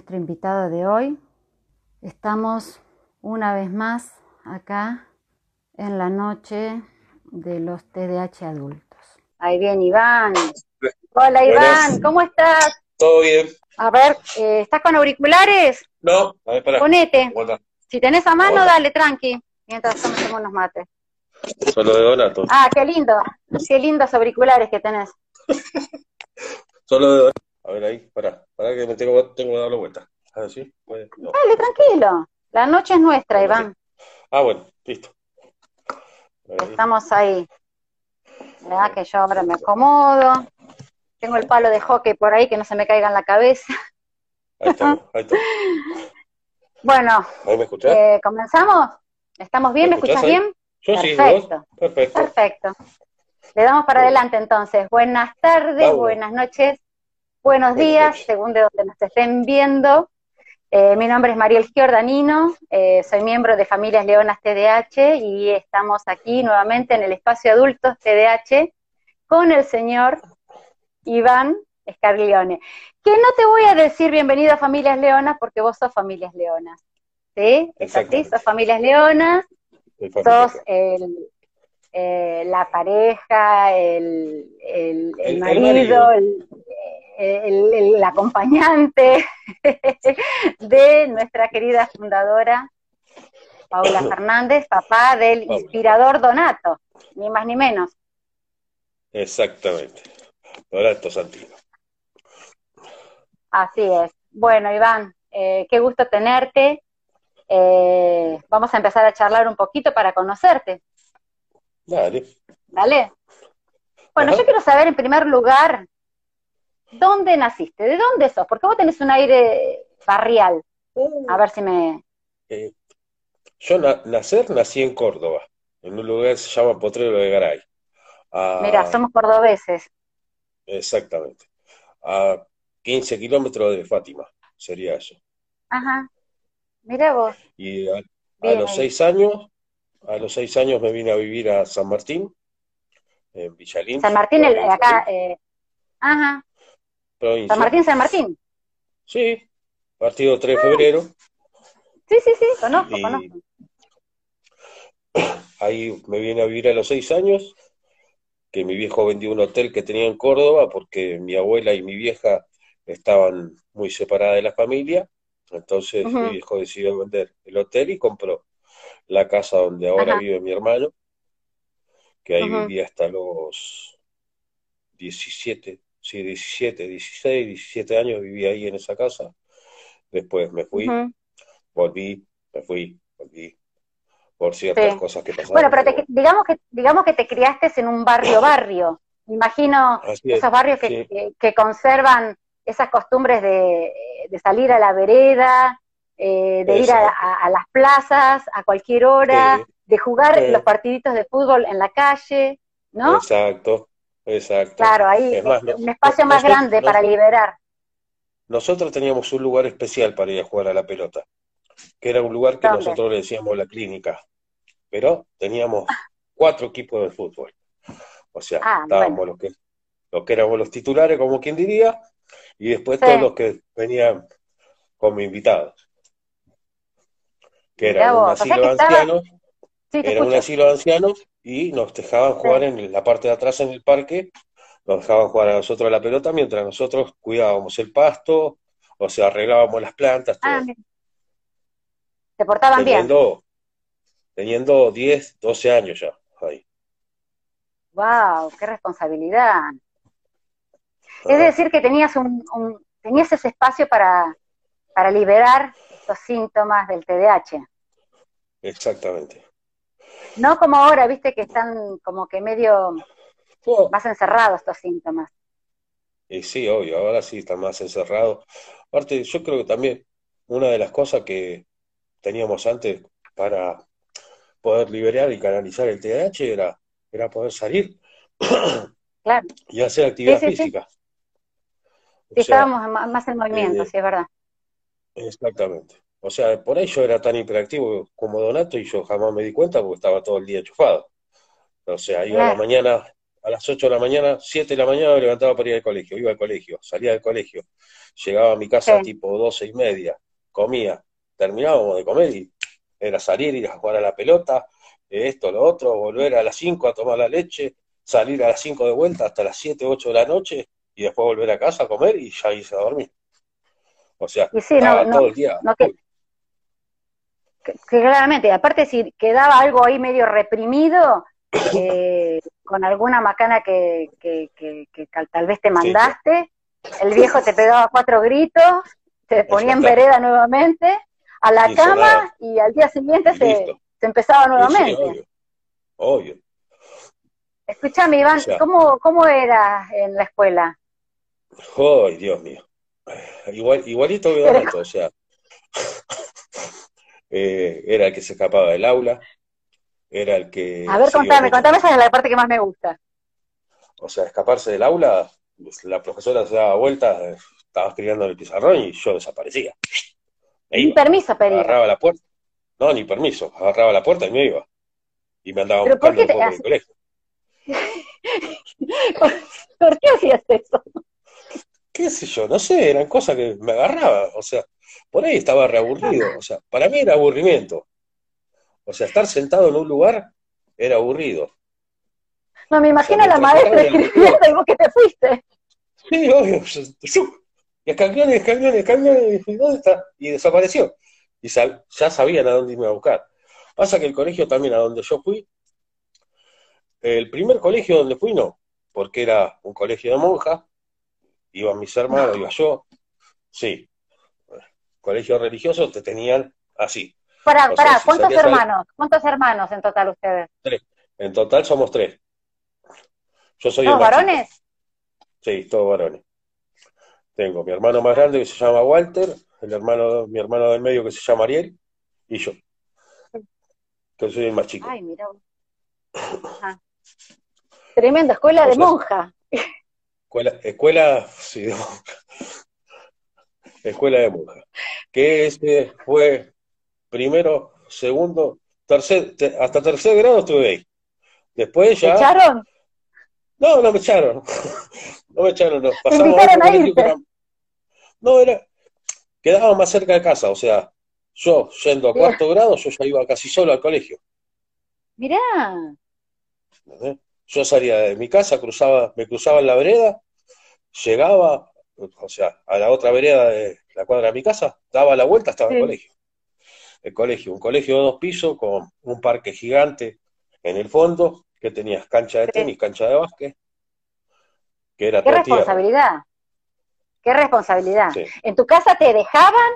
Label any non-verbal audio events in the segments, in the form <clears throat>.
nuestro invitado de hoy. Estamos una vez más acá en la noche de los TDAH adultos. Ahí viene Iván. Hola Iván, ¿cómo estás? Todo bien. A ver, eh, ¿estás con auriculares? No, a ver, pará. Ponete. Si tenés a mano, Hola. dale, tranqui. Mientras tomamos unos mates. Solo de Donato. Ah, qué lindo. Qué lindos auriculares que tenés. <laughs> Solo de Donato. A ver ahí, pará. Pará que me tengo, tengo que dar la vuelta. A ver, ¿sí? Puede- no. Dale, tranquilo. La noche es nuestra, Bueno, Iván. Ah, bueno, listo. Ahí. Estamos ahí. ¿Verdad? Que yo ahora me acomodo. Tengo el palo de hockey por ahí que no se me caiga en la cabeza. Ahí estamos, ahí estamos. <laughs> Bueno, ¿Ahí me escuchás? eh, ¿comenzamos? ¿Estamos bien? ¿Me ¿Me escuchás bien? Yo sí, perfecto. vos. Perfecto. Perfecto. Le damos para adelante entonces. Buenas tardes, Vamos. buenas noches, buenos días, según de donde nos estén viendo. Eh, mi nombre es Mariel Giordanino, eh, soy miembro de Familias Leonas TDH y estamos aquí nuevamente en el espacio adultos TDH con el señor Iván Scarglione. Que no te voy a decir bienvenido a Familias Leonas porque vos sos Familias Leonas. ¿Sí? ¿Es así? Sos Familias Leonas sos el, eh, la pareja, el, el, el El- el marido, marido. El, acompañante <laughs> de nuestra querida fundadora Paula <coughs> Fernández, papá del inspirador Donato, ni más ni menos. Exactamente. Donato Santino. Así es. Bueno, Iván, eh, qué gusto tenerte. Eh, vamos a empezar a charlar un poquito para conocerte. Dale. ¿Vale? Bueno, Ajá. yo quiero saber en primer lugar, ¿dónde naciste? ¿De dónde sos? Porque vos tenés un aire barrial. A ver si me... Eh, yo na- nacer nací en Córdoba, en un lugar que se llama Potrero de Garay. Ah, Mira, somos cordobeses. Exactamente. A 15 kilómetros de Fátima, sería eso. Ajá. Mira vos. Y a, los seis años, a los seis años me vine a vivir a San Martín, en Villalín, San Martín, el, acá... eh, ajá. Provincia. San Martín, San Martín. Sí, partido 3 de febrero. Sí, sí, sí, conozco, Y- conozco. <clears throat> Ahí me vine a vivir a los seis años, que mi viejo vendió un hotel que tenía en Córdoba porque mi abuela y mi vieja estaban muy separadas de la familia. Entonces mi viejo decidió vender el hotel y compró la casa donde ahora Ajá. vive mi hermano, que ahí vivía hasta los 17, sí, 17, 16, 17 años vivía ahí en esa casa. Después me fui, volví, me fui, volví, por ciertas Sí. cosas que pasaron. Bueno, pero te- digamos que digamos que te criaste en un barrio <coughs> barrio. Me Imagino es, esos barrios que, sí. que- que conservan esas costumbres de, de salir a la vereda, eh, de ir a, Exacto. a- a las plazas a cualquier hora, Sí. de jugar los partiditos de fútbol en la calle, ¿no? Exacto, exacto. Claro, ahí Es más, un espacio más nosotros- grande para nosotros- liberar. Nosotros teníamos un lugar especial para ir a jugar a la pelota, que era un lugar que ¿Dónde? nosotros le decíamos la clínica, pero teníamos cuatro equipos de fútbol. O sea, Ah, estábamos bueno. los que, los que éramos los titulares, como quien diría, y después Sí. todos los que venían como invitados, que Mirá era un asilo de estaba- ancianos, Sí, era un asilo de ancianos y nos dejaban jugar en la parte de atrás en el parque, nos dejaban jugar a nosotros la pelota mientras nosotros cuidábamos el pasto, o sea, arreglábamos las plantas, todo. Ah. Te portaban bien. teniendo, teniendo 10, 12 años ya. Ahí. Wow, qué responsabilidad. Es decir, que tenías un, un- tenías ese espacio para, para liberar estos síntomas del TDAH. Exactamente. No como ahora, viste, que están como que medio Oh, más encerrados estos síntomas. y sí, obvio, ahora sí están más encerrados. Aparte, yo creo que también una de las cosas que teníamos antes para poder liberar y canalizar el TDAH era, era poder salir <coughs> Claro, y hacer actividad Sí, sí, sí. física. O sí, sea, estábamos más en movimiento, eh, sí, es verdad. Exactamente. O sea, por ahí yo era tan hiperactivo como Donato y yo jamás me di cuenta porque estaba todo el día enchufado. O sea, iba a la mañana a las 8 de la mañana, 7 de la mañana me levantaba para ir al colegio, iba al colegio, salía del colegio, llegaba a mi casa tipo 12 y media, comía, terminábamos de comer y era salir, ir a jugar a la pelota, esto, lo otro, volver a las 5 a tomar la leche, salir a las 5 de vuelta hasta las 7, 8 de la noche y después volver a casa a comer y ya irse a dormir. O sea, todo el día. Que, claramente, aparte si quedaba algo ahí medio reprimido, <coughs> eh, con alguna macana que, que, tal vez te mandaste, el viejo te pegaba cuatro gritos, te ponía en vereda nuevamente, a la cama y al día siguiente se, empezaba nuevamente. obvio, Escúchame, Iván, ¿cómo, ¿cómo eras en la escuela? ¡Ay, Dios mío! Igual, igualito que o sea, <laughs> eh, era el que se escapaba del aula, era el que... A ver, contame, contame, esa es la parte que más me gusta. O sea, escaparse del aula, la profesora se daba vuelta, estaba escribiendo en el pizarrón y yo desaparecía. Ni permiso pedía. Agarraba la puerta. No, ni permiso. Agarraba la puerta y me iba. Y me andaba buscando por el colegio. <laughs> ¿Por qué hacías eso? qué sé yo, no sé, eran cosas que me agarraba, o sea, por ahí estaba reaburrido, o sea, para mí era aburrimiento. O sea, estar sentado en un lugar era aburrido. No, me imagino a la maestra escribiendo y vos que te fuiste. Sí, obvio. Y escaliones, escaliones, escaliones, y ¿dónde está? Y desapareció. Y ya sabían a dónde irme a buscar. Pasa que el colegio también a donde yo fui, el primer colegio donde fui no, porque era un colegio de monjas, iban mis hermanos, iba yo, sí. Colegio religioso te tenían así. Pará, pará, ¿cuántos hermanos? ¿Cuántos hermanos en total ustedes? Tres. En total somos tres. Yo soy ¿Todos varones? Sí, todos varones. Tengo mi hermano más grande que se llama Walter, el hermano, mi hermano del medio que se llama Ariel, y yo. Que soy el más chico. Ay, mira. Tremenda escuela de monja. Escuela, escuela, sí, de monja. Escuela de monja. Que ese fue primero, segundo, tercer, hasta tercer grado estuve ahí. Después ya. ¿Me echaron? No, no me echaron. <laughs> no me echaron, no. Pasamos a No, era. Quedaba más cerca de casa, o sea, yo yendo a cuarto grado, yo ya iba casi solo al colegio. Mirá. Yo salía de mi casa, cruzaba, me cruzaba en la vereda, llegaba, o sea, a la otra vereda de la cuadra de mi casa, daba la vuelta, estaba el colegio. El colegio, un colegio de dos pisos con un parque gigante en el fondo, que tenías cancha de tenis, cancha de básquet, que era Qué responsabilidad. Qué responsabilidad. ¿En tu casa te dejaban?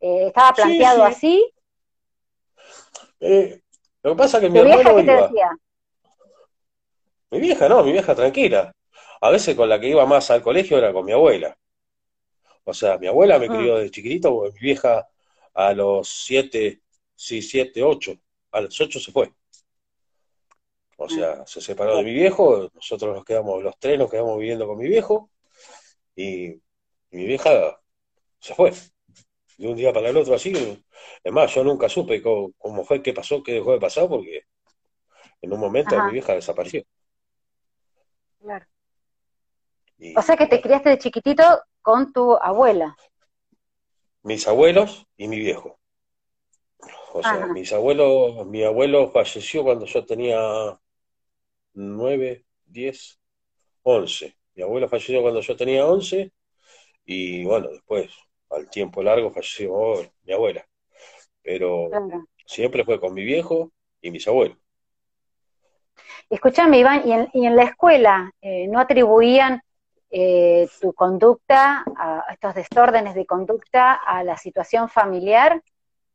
Eh, ¿Estaba planteado así? Eh, lo que pasa es que mi hermano iba, mi vieja no, mi vieja tranquila. A veces con la que iba más al colegio era con mi abuela. O sea, mi abuela me ah. crió de chiquitito porque mi vieja a los siete, sí, siete, ocho, a los ocho se fue. O sea, se separó de mi viejo, nosotros nos quedamos, los tres nos quedamos viviendo con mi viejo, y, mi vieja se fue. De un día para el otro así. Es más, yo nunca supe cómo, fue, qué pasó, qué dejó de pasar, porque en un momento mi vieja desapareció. Claro. O sea que te criaste de chiquitito con tu abuela. Mis abuelos y mi viejo. O sea, mis abuelos, mi abuelo falleció cuando yo tenía nueve, diez, once. Mi abuelo falleció cuando yo tenía once y bueno, después, al tiempo largo, falleció mi abuela. Pero siempre fue con mi viejo y mis abuelos. Escúchame, Iván, ¿y en, y en la escuela eh, no atribuían eh, tu conducta, a, estos desórdenes de conducta, a la situación familiar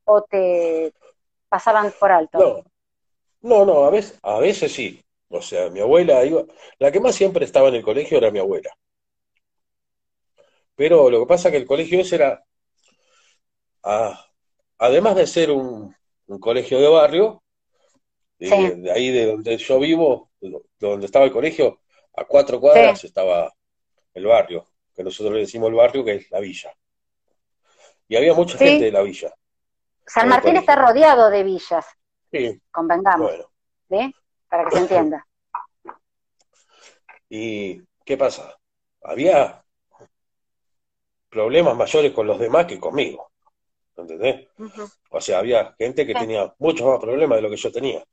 o te pasaban por alto? No, no, a, veces, a veces sí. O sea, mi abuela iba, la que más siempre estaba en el colegio era mi abuela. Pero lo que pasa es que el colegio ese era, ah, además de ser un, un colegio de barrio, de, ahí de donde yo vivo, donde estaba el colegio, a cuatro cuadras estaba el barrio, que nosotros le decimos el barrio, que es la villa. Y había mucha gente de la villa. San Martín está rodeado de villas. Sí. Convengamos. Bueno. Para que se entienda. <laughs> ¿Y qué pasa? Había problemas mayores con los demás que conmigo. ¿Entendés? O sea, había gente que tenía muchos más problemas de lo que yo tenía.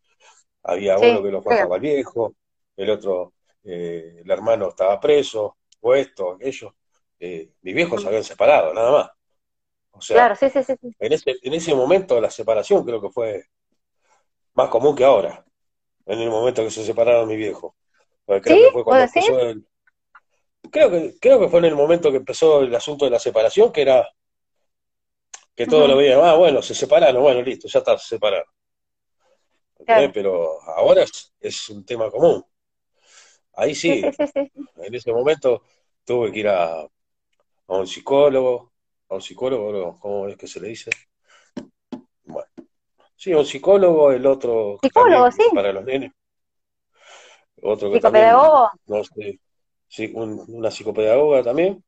Había uno que lo faltaba al viejo, el otro, eh, el hermano estaba preso, o esto, aquello. Eh, mis viejos se habían separado, nada más. O sea, En, ese, en ese momento la separación creo que fue más común que ahora, en el momento que se separaron mi viejo. creo que fue cuando empezó el, creo que, creo que fue en el momento que empezó el asunto de la separación, que era que todo lo veían, ah, bueno, se separaron, bueno, listo, ya está, se separaron. Pero ahora es, un tema común. Ahí sí, en ese momento tuve que ir a, a un psicólogo, a un psicólogo, ¿cómo es que se le dice? Bueno, sí, un psicólogo, el otro psicólogo, sí. para los nenes. Otro que Psicopedagogo. no sé, sí, una psicopedagoga también.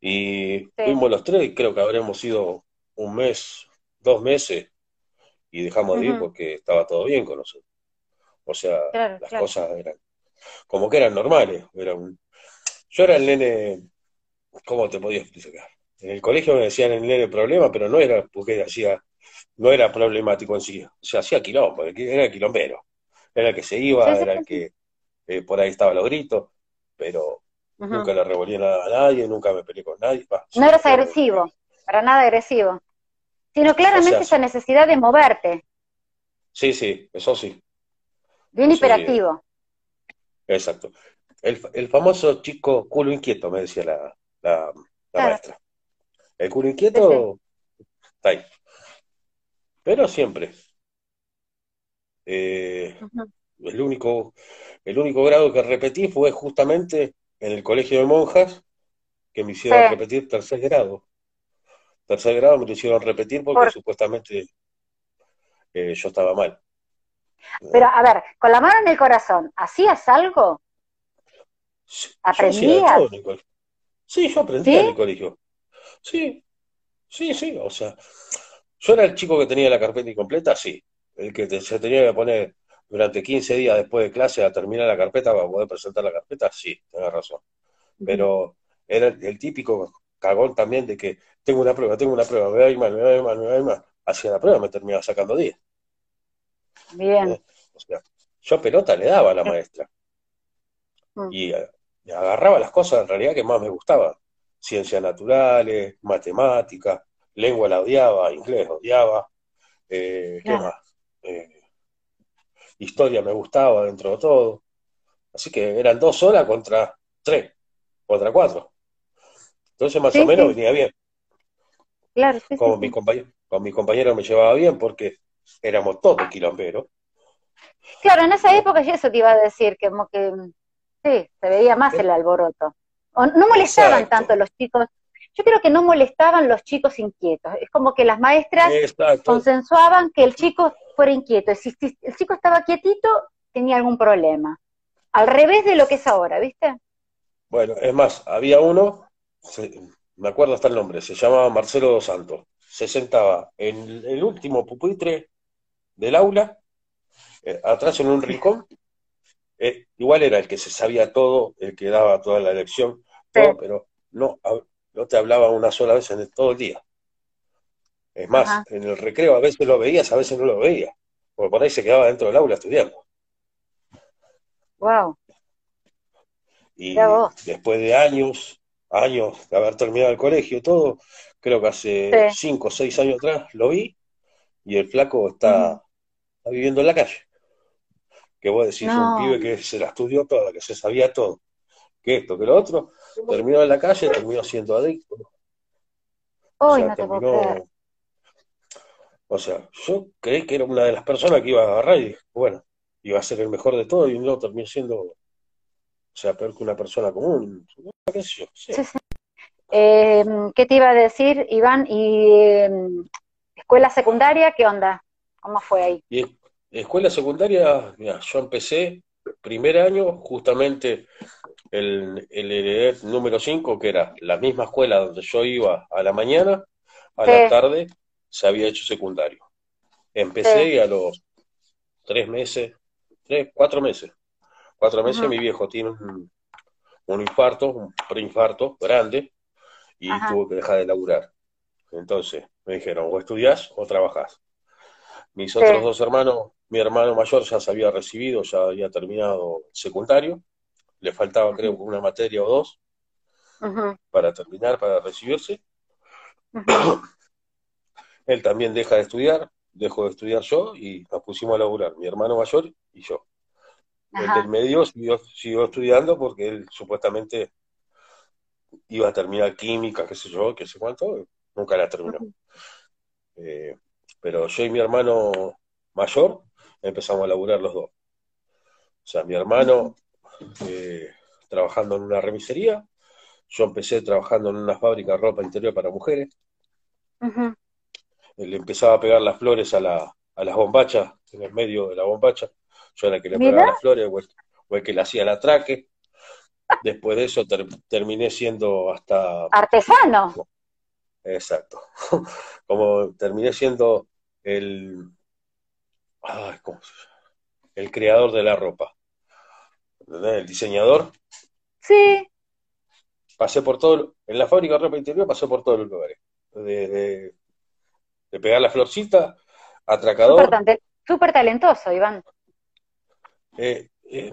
Y fuimos los tres, y creo que habremos ido un mes, dos meses, y dejamos de ir porque estaba todo bien con nosotros. O sea, las cosas eran como que eran normales. Eran... Yo era el nene, ¿cómo te podía explicar? En el colegio me decían el nene problema, pero no era porque hacía, no era problemático en sí, o sea, hacía quilombo, era el quilombero, era el que se iba, era el que eh, por ahí estaba los gritos, pero nunca le revolví nada a nadie, nunca me peleé con nadie. no eras agresivo, para nada agresivo, sino claramente esa necesidad de moverte. Sí, sí, eso sí. Bien hiperactivo. Exacto. El, el, famoso chico culo inquieto, me decía la, la, maestra. El culo inquieto está ahí. Pero siempre. Eh, el, único, el único grado que repetí fue justamente en el colegio de monjas, que me hicieron repetir tercer grado. Tercer grado me lo hicieron repetir porque supuestamente eh, yo estaba mal. Pero, a ver, con la mano en el corazón, ¿hacías algo? ¿Aprendías? Sí, yo aprendía en el colegio. Sí, sí, sí, o sea, yo era el chico que tenía la carpeta incompleta, sí, el que se tenía que poner durante 15 días después de clase a terminar la carpeta para poder presentar la carpeta, sí, tenés razón. Pero era el, típico cagón también de que tengo una prueba, tengo una prueba, me va a ir mal, me va a ir mal, me va a ir mal. Hacía la prueba, me terminaba sacando 10. Bien. Eh, o sea, yo pelota le daba a la maestra. Mm. Y, eh, agarraba las cosas en realidad que más me gustaban ciencias naturales, matemáticas, lengua la odiaba, inglés odiaba, eh, ¿qué más? Eh, historia me gustaba dentro de todo. Así que eran dos horas contra tres, contra cuatro. Entonces más o menos venía bien. Claro, sí, con, con mis compañeros me llevaba bien porque éramos todos quilomberos. Claro, en esa época yo eso te iba a decir, que como que sí, se veía más el alboroto no molestaban tanto los chicos. Yo creo que no molestaban los chicos inquietos. Es como que las maestras consensuaban que el chico fuera inquieto. Si, el chico estaba quietito, tenía algún problema. Al revés de lo que es ahora, ¿viste? Bueno, es más, había uno, me acuerdo hasta el nombre, se llamaba Marcelo dos Santos. Se sentaba en el último pupitre del aula, eh, atrás en un rincón, eh, igual era el que se sabía todo, el que daba toda la lección, pero no, no te hablaba una sola vez en todo el día. Es más, en el recreo a veces lo veías, a veces no lo veías, porque por ahí se quedaba dentro del aula estudiando. Wow. Y después de años, años de haber terminado el colegio todo, creo que hace cinco o seis años atrás lo vi y el flaco está viviendo en la calle. Que vos decís, un pibe que se la estudió toda, que se sabía todo, que esto, que lo otro, terminó en la calle, terminó siendo adicto. o sea, terminó, o sea, yo creí que era una de las personas que iba a agarrar y bueno, iba a ser el mejor de todo y no terminó siendo, o sea, peor que una persona común. ¿Qué, sé yo? Eh, ¿Qué te iba a decir, Iván? ¿Y em, escuela secundaria qué onda? ¿Cómo fue ahí? Escuela secundaria, yo empecé primer año justamente el, el número 5, que era la misma escuela donde yo iba a la mañana, a la tarde se había hecho secundario. Empecé y a los tres meses, tres, cuatro meses, cuatro meses mi viejo tiene un, un infarto, un preinfarto grande, y tuvo que dejar de laburar. Entonces me dijeron, o estudiás o trabajás. Mis otros dos hermanos, mi hermano mayor ya se había recibido, ya había terminado secundario, le faltaba creo una materia o dos para terminar, para recibirse. Él también deja de estudiar, dejó de estudiar yo y nos pusimos a laburar, mi hermano mayor y yo. El del medio siguió, estudiando porque él supuestamente iba a terminar química, qué sé yo, qué sé cuánto, nunca la terminó. Eh, pero yo y mi hermano mayor empezamos a laburar los dos. O sea, mi hermano eh, trabajando en una remisería, yo empecé trabajando en una fábrica de ropa interior para mujeres. Le empezaba a pegar las flores a, la, a las bombachas, en el medio de la bombacha. Yo era el que le pegaba las flores o el, que le hacía el atraque. Después de eso terminé siendo hasta... Artesano. Exacto. <laughs> Como terminé siendo el... El creador de la ropa. El diseñador. Sí. Pasé por todo, en la fábrica de ropa interior pasé por todos los lugares. De, pegar la florcita, atracador. Súper talentoso, Iván. Eh, eh,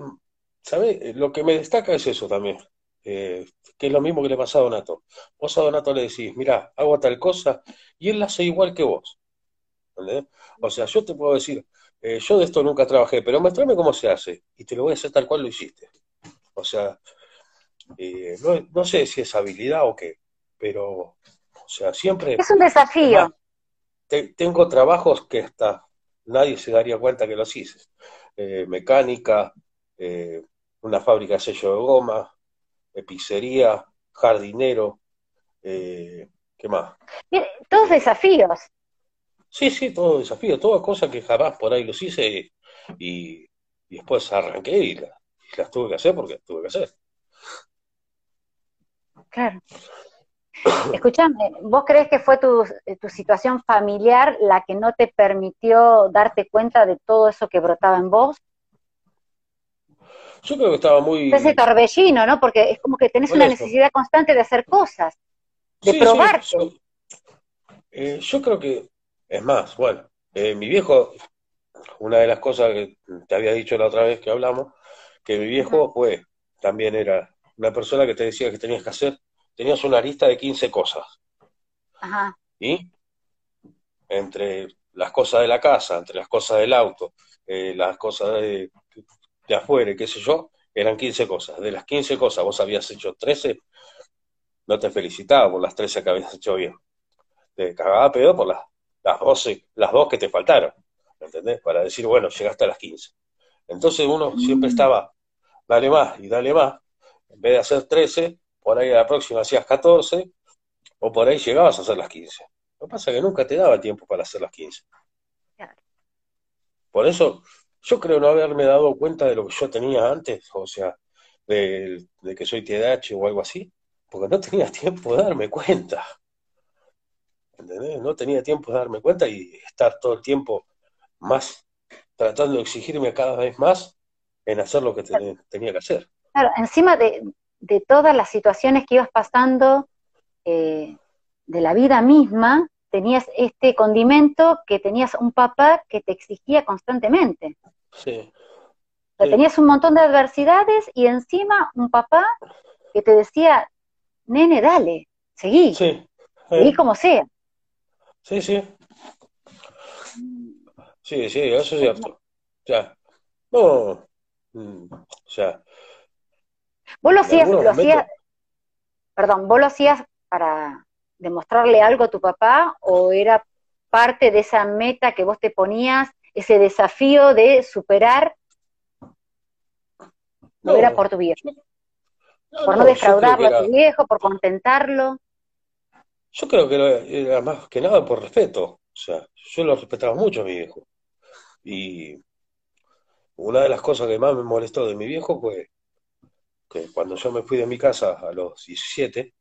¿Sabes? Lo que me destaca es eso también. Eh, que es lo mismo que le pasa a Donato. Vos a Donato le decís, mira, hago tal cosa, y él la hace igual que vos. O sea, yo te puedo decir, eh, yo de esto nunca trabajé, pero mostrame cómo se hace, y te lo voy a hacer tal cual lo hiciste. O sea, eh, no, sé si es habilidad o qué, pero, o sea, siempre... Es un desafío. tengo trabajos que hasta nadie se daría cuenta que los hice. Eh, mecánica, una fábrica de sello de goma, pizzería, jardinero, ¿qué más? Todos desafíos. Sí, sí, todo desafío, todas cosas que jamás por ahí los hice y, después arranqué y, las tuve que hacer porque tuve que hacer. Claro. <coughs> Escúchame, ¿vos crees que fue tu, tu, situación familiar la que no te permitió darte cuenta de todo eso que brotaba en vos? Yo creo que estaba muy... Ese torbellino, ¿no? Porque es como que tenés una necesidad constante de hacer cosas, de probar. Eh, yo creo que es más, bueno, eh, mi viejo, una de las cosas que te había dicho la otra vez que hablamos, que mi viejo, pues, también era una persona que te decía que tenías que hacer, tenías una lista de 15 cosas. Ajá. Y entre las cosas de la casa, entre las cosas del auto, eh, las cosas de, de afuera, qué sé yo, eran 15 cosas. De las 15 cosas vos habías hecho 13, no te felicitaba por las 13 que habías hecho bien. Te cagaba pedo por las las dos, las dos que te faltaron, ¿entendés? Para decir, bueno, llegaste a las 15. Entonces uno siempre mm. estaba, dale más y dale más, en vez de hacer 13, por ahí a la próxima hacías 14, o por ahí llegabas a hacer las 15. Lo que pasa es que nunca te daba tiempo para hacer las 15. Por eso, yo creo no haberme dado cuenta de lo que yo tenía antes, o sea, de, de que soy TDAH o algo así, porque no tenía tiempo de darme cuenta. No tenía tiempo de darme cuenta y estar todo el tiempo más tratando de exigirme cada vez más en hacer lo que tenía que hacer. Claro, encima de, todas las situaciones que ibas pasando eh, de la vida misma, tenías este condimento que tenías un papá que te exigía constantemente. Sí. Tenías un montón de adversidades y encima un papá que te decía, nene, dale, seguí, sí. seguí como sea. Sí, sí. Sí, sí, eso es cierto. O sea, no, mm, o sea. Vos lo hacías, lo hacías, perdón, vos lo hacías para demostrarle algo a tu papá o era parte de esa meta que vos te ponías, ese desafío de superar, no, era por tu viejo, por no, defraudarlo a tu viejo, por contentarlo. Yo creo que era, más que nada por respeto. O sea, yo lo respetaba mucho a mi viejo. Y una de las cosas que más me molestó de mi viejo fue que cuando yo me fui de mi casa a los 17,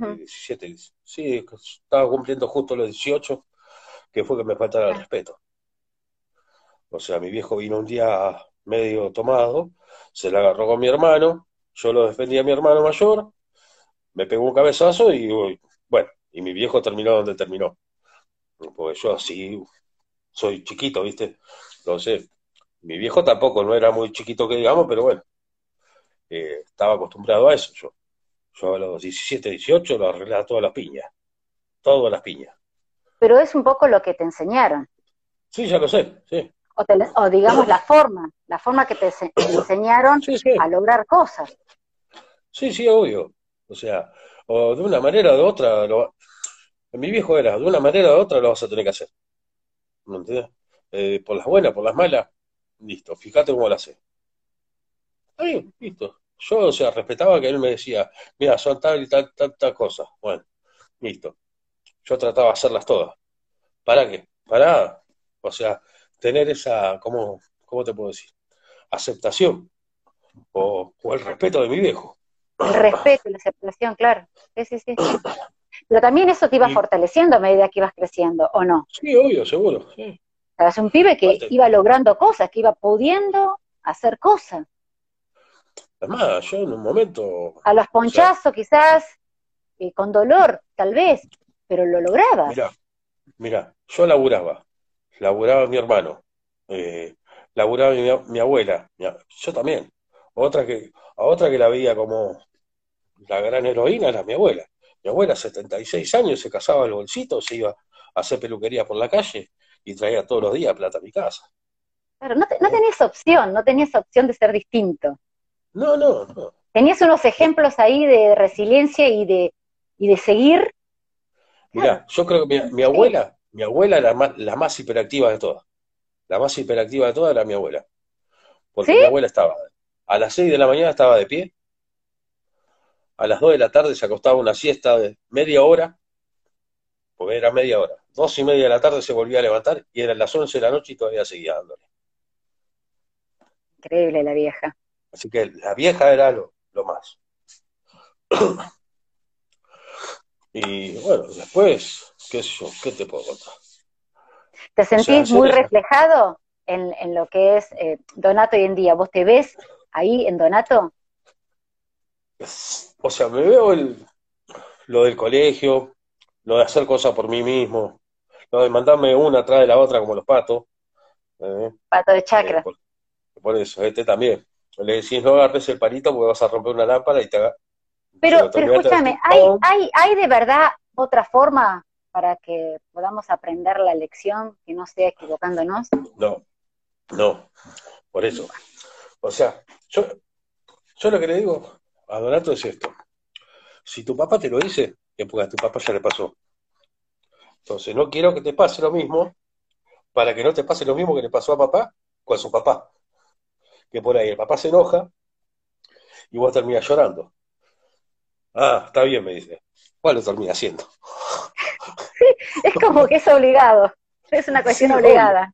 17 sí, estaba cumpliendo justo los 18, que fue que me faltara el respeto. O sea, mi viejo vino un día medio tomado, se la agarró con mi hermano, yo lo defendí a mi hermano mayor, me pegó un cabezazo y bueno, y mi viejo terminó donde terminó. Porque yo así soy chiquito, ¿viste? Entonces, mi viejo tampoco no era muy chiquito que digamos, pero bueno, eh, estaba acostumbrado a eso yo. Yo a los 17, 18 lo arreglaba todas las piñas, todas las piñas. Pero es un poco lo que te enseñaron. Sí, ya lo sé, sí. O, digamos la forma, la forma que te, <coughs> enseñaron a lograr cosas. Sí, sí, obvio. O sea, o de una manera o de otra, lo, mi viejo era, de una manera o de otra lo vas a tener que hacer. ¿Me entiendes? Eh, por las buenas, por las malas, listo, fíjate cómo lo Ahí, listo. Yo, o sea, respetaba que él me decía, mira, son tal y tal, tal, tal cosa. Bueno, listo. Yo trataba de hacerlas todas. ¿Para qué? Para, o sea, tener esa, ¿cómo, cómo te puedo decir? Aceptación o, el respeto de mi viejo. El respeto y la aceptación, claro. Sí, sí, sí. Pero también eso te iba fortaleciendo a medida que ibas creciendo, ¿o no? Sí, obvio, seguro. Sí. O un pibe que iba logrando cosas, que iba pudiendo hacer cosas. Además, yo en un momento... A los ponchazos quizás, y con dolor, tal vez, pero lo lograba. Mira, mira, yo laburaba, laburaba mi hermano, eh, laburaba mi, abuela, yo también. Otra que, a otra que la veía como la gran heroína era mi abuela. Mi abuela, 76 años, se casaba el bolsito, se iba a hacer peluquería por la calle y traía todos los días plata a mi casa. Claro, no, no tenías opción, no tenías opción de ser distinto. No, no, no. Tenías unos ejemplos ahí de resiliencia y de, y de seguir. Mira, yo creo que mi, abuela, mi abuela era la más, hiperactiva de todas. La más hiperactiva de todas era mi abuela. Porque mi abuela estaba, a las 6 de la mañana estaba de pie, a las 2 de la tarde se acostaba una siesta de media hora, porque era media hora. Dos y media de la tarde se volvía a levantar y eran las 11 de la noche y todavía seguía dándole. Increíble la vieja. Así que la vieja era lo, más. <coughs> y bueno, después, qué sé yo, ¿qué te puedo contar? ¿Te sentís muy reflejado en, lo que es eh, Donato hoy en día? ¿Vos te ves ahí en Donato? o sea, me veo el, lo del colegio, lo de hacer cosas por mí mismo, lo de mandarme una atrás de la otra como los patos. ¿eh? Pato de chakra. Eh, por, eso, este también. Le decís, no agarres el palito porque vas a romper una lámpara y te Pero, pero escúchame, ¿hay, hay, ¿hay de verdad otra forma para que podamos aprender la lección que no sea equivocándonos? No, no, por eso. O sea, yo, yo lo que le digo, Adorato es esto. Si tu papá te lo dice, es porque a tu papá ya le pasó. Entonces, no quiero que te pase lo mismo para que no te pase lo mismo que le pasó a papá con su papá. Que por ahí el papá se enoja y vos terminas llorando. Ah, está bien, me dice. ¿Cuál lo termina haciendo? es como que es obligado. Es una cuestión obligada.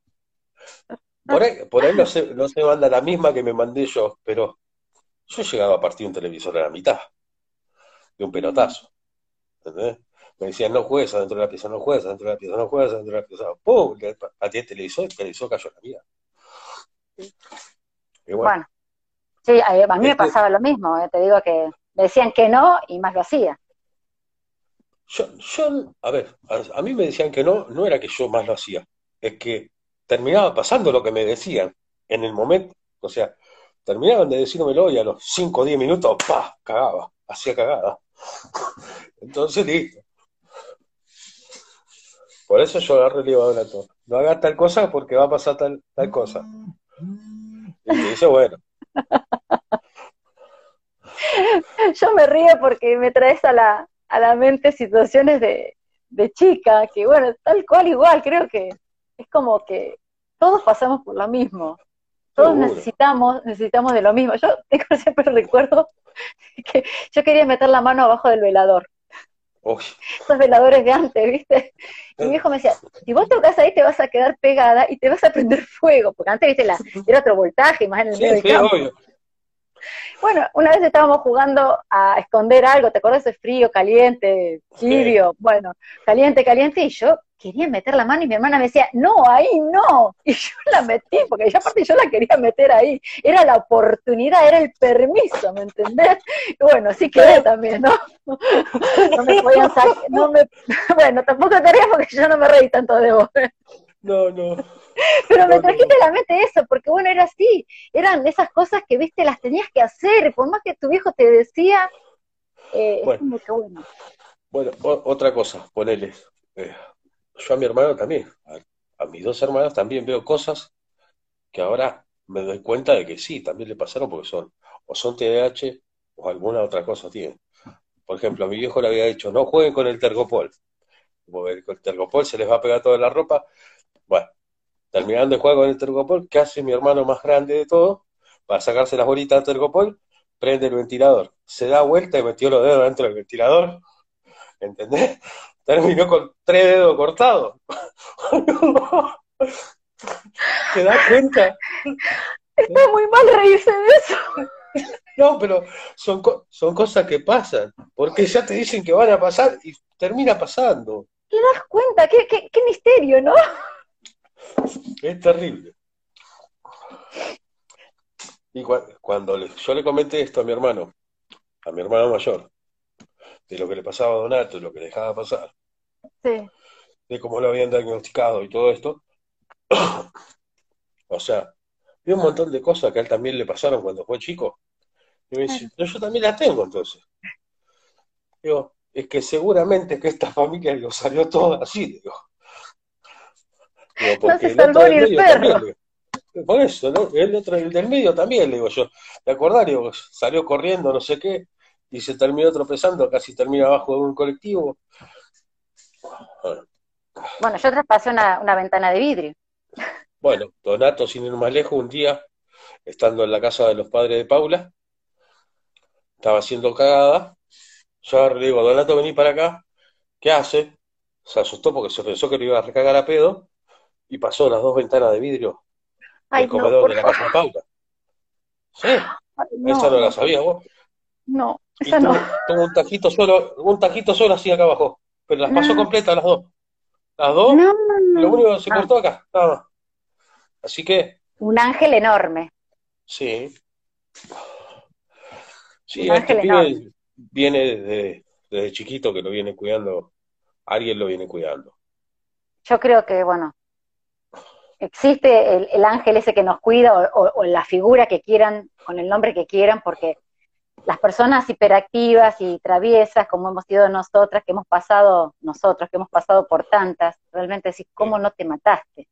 Por ahí, por ahí no, se, no se manda la misma que me mandé yo, pero yo llegaba a partir un televisor a la mitad, de un pelotazo. ¿Entendés? Me decían, no juegas adentro de la pieza, no juegas adentro de la pieza, no juegas adentro de la pieza. ¡Pum! ti el televisor, el televisor cayó a la mía. Bueno. sí, a mí me este pasaba lo mismo, eh, te digo que me decían que no y más lo hacía. Yo, yo, a ver, a, mí me decían que no, no era que yo más lo hacía, es que terminaba pasando lo que me decían en el momento, o sea, terminaban de decírmelo y a los 5 o 10 minutos, ¡pa! cagaba, hacía cagada. <laughs> Entonces, listo. Por eso yo agarro el a todo. No hagas tal cosa porque va a pasar tal, tal cosa. Y dice, bueno. <laughs> Yo me río porque me traes a la, a la mente situaciones de, de chica, que bueno, tal cual igual, creo que es como que todos pasamos por lo mismo. Todos necesitamos, necesitamos de lo mismo. Yo tengo <laughs> siempre recuerdo que yo quería meter la mano abajo del velador. Esos veladores de antes, ¿viste? Y mi hijo me decía, si vos tocas ahí te vas a quedar pegada y te vas a prender fuego, porque antes, ¿viste? La, era otro voltaje, más en el medio del campo. Bueno, una vez estábamos jugando a esconder algo, ¿te acuerdas? Es frío, caliente, tibio, bueno, caliente, caliente, y yo quería meter la mano y mi hermana me decía, no, ahí no. <laughs> Y yo la metí, porque aparte yo la quería meter ahí. Era la oportunidad, era el permiso, ¿me entendés? Y bueno, sí quedé también, ¿no? <laughs> No me podían <laughs> sacar, no me, bueno, tampoco quería porque yo no me reí tanto de vos. No, no. Pero me trajiste a la mente eso, porque bueno, era así, eran esas cosas que, viste, las tenías que hacer, por más que tu viejo te decía, eh, Bueno. es como que bueno. Bueno, otra cosa, ponele. eh, yo a mi hermano también, a, mis dos hermanos también veo cosas que ahora me doy cuenta de que sí, también le pasaron porque son, o son TDAH o alguna otra cosa tienen. Por ejemplo, a mi viejo le había dicho, no jueguen con el tergopol, porque el tergopol se les va a pegar toda la ropa. Bueno, terminando de jugar con el tergopol, ¿qué hace mi hermano más grande de todo? Para sacarse las bolitas del tergopol, prende el ventilador, se da vuelta y metió los dedos dentro del ventilador, ¿entendés? Terminó con tres dedos cortados. <laughs> ¿Te das cuenta? Está muy mal reírse de eso. No, pero son, son cosas que pasan, porque ya te dicen que van a pasar y termina pasando. ¿Te das cuenta? ¿Qué, qué, qué misterio, ¿no? Es terrible. Y cua- cuando le- yo le comenté esto a mi hermano, a mi hermano mayor, de lo que le pasaba a Donato, de lo que le dejaba pasar, Sí. de cómo lo habían diagnosticado y todo esto, <coughs> o sea, vi un montón de cosas que a él también le pasaron cuando fue chico. Y me dice, "No, yo también las tengo entonces. Digo, es que seguramente que esta familia lo salió todo así, digo. Digo, <laughs> No porque se el el medio perro. también, por eso, ¿no? El otro, el del medio también, le digo yo. ¿Te acordás? Digo, salió corriendo, no sé qué, y se terminó tropezando, casi termina abajo de un colectivo. Bueno, yo traspasé una, una ventana de vidrio. Bueno, Donato, sin ir más lejos, un día, estando en la casa de los padres de Paula, estaba haciendo cagada. Yo le digo, Donato, vení para acá. ¿Qué hace? Se asustó porque se pensó que lo iba a recagar a pedo y pasó las dos ventanas de vidrio Ay, del comedor de la casa de Paula. Sí, Ay, esa no la sabías vos. no, esa no. tuvo, un tajito solo, un tajito solo así acá abajo. Pero las pasó completas las dos. Las dos, no, lo único que se Ah, cortó acá, nada más. Así que, un ángel enorme, sí. Sí, un este enorme. pibe viene desde, desde chiquito que lo viene cuidando, alguien lo viene cuidando. Yo creo que, bueno, existe el, el ángel ese que nos cuida o, o- o la figura que quieran, con el nombre que quieran, porque las personas hiperactivas y traviesas, como hemos sido nosotras, que hemos pasado, nosotros, que hemos pasado por tantas, realmente decís, ¿cómo no te mataste?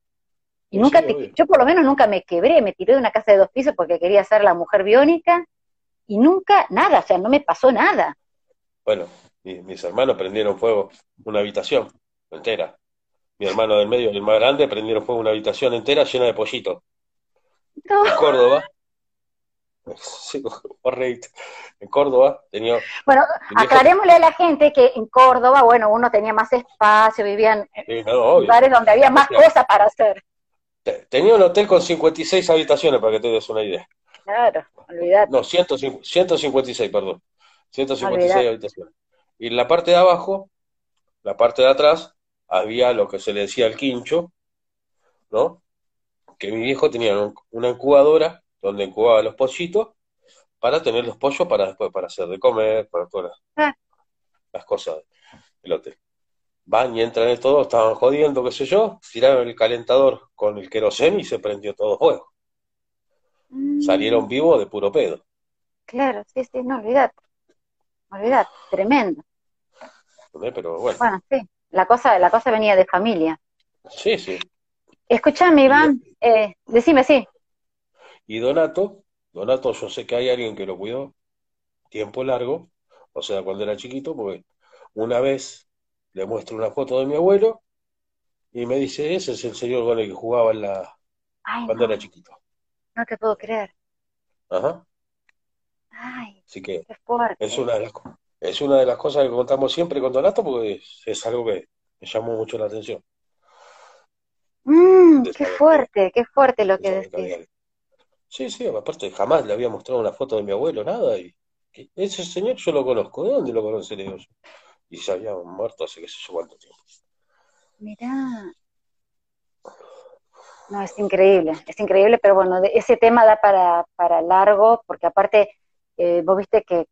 Y nunca sí, te, obvio. yo por lo menos nunca me quebré, me tiré de una casa de dos pisos porque quería ser la mujer biónica y nunca, nada, o sea, no me pasó nada. Bueno, mi- mis hermanos prendieron fuego una habitación entera. Mi hermano del medio el más grande prendieron fuego una habitación entera llena de pollitos. No. En Córdoba, sí. <laughs> En Córdoba tenía Bueno, viejo, aclarémosle a la gente que en Córdoba, bueno, uno tenía más espacio, vivían en no, lugares donde había más cosas para hacer. te- tenía un hotel con 56 habitaciones para que te des una idea. Claro, olvidate, No, 105 156, perdón. 156 olvidate. habitaciones. Y en la parte de abajo, la parte de atrás, había lo que se le decía el quincho, ¿no? Que mi viejo tenía un- una incubadora donde incubaba los pollitos para tener los pollos para después, para hacer de comer, para todas las, Ah, las cosas del hotel. Van y entran en todo, estaban jodiendo, qué sé yo, tiraron el calentador con el queroseno y se prendió todo fuego. Salieron mm, vivos de puro pedo. claro, sí, sí, no, olvidate, olvidate, tremendo. Pero bueno, Bueno, sí, la cosa, la cosa venía de familia. sí, sí. Escúchame, Y, Iván, eh, decime, sí. Y Donato, Donato, yo sé que hay alguien que lo cuidó tiempo largo, o sea, cuando era chiquito, porque una vez le muestro una foto de mi abuelo y me dice, ese es el señor con el que jugaba en la, Ay, cuando era chiquito. no te puedo creer. Ajá. Ay, Así que qué es una de las, es una de las cosas que contamos siempre con Donato porque es, es algo que me llamó mucho la atención, Mm, qué fuerte, qué fuerte lo que decís. Sí, sí, aparte jamás le había mostrado una foto de mi abuelo, nada, y y ese señor yo lo conozco, ¿de dónde lo conoce? Le digo yo. Y se había muerto hace qué sé yo cuánto tiempo. Mirá. No, es increíble, es increíble, pero bueno, ese tema da para, para largo, porque aparte, eh, vos viste que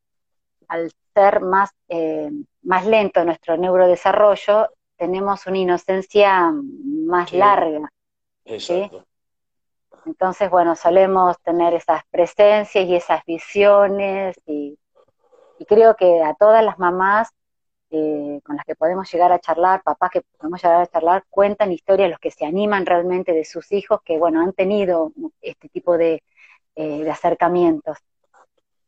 al ser más, eh, más lento nuestro neurodesarrollo, tenemos una inocencia más larga. Exacto. Entonces, bueno, solemos tener esas presencias y esas visiones y, creo que a todas las mamás eh, con las que podemos llegar a charlar, papás que podemos llegar a charlar, cuentan historias los que se animan realmente de sus hijos que, bueno, han tenido este tipo de, eh, acercamientos.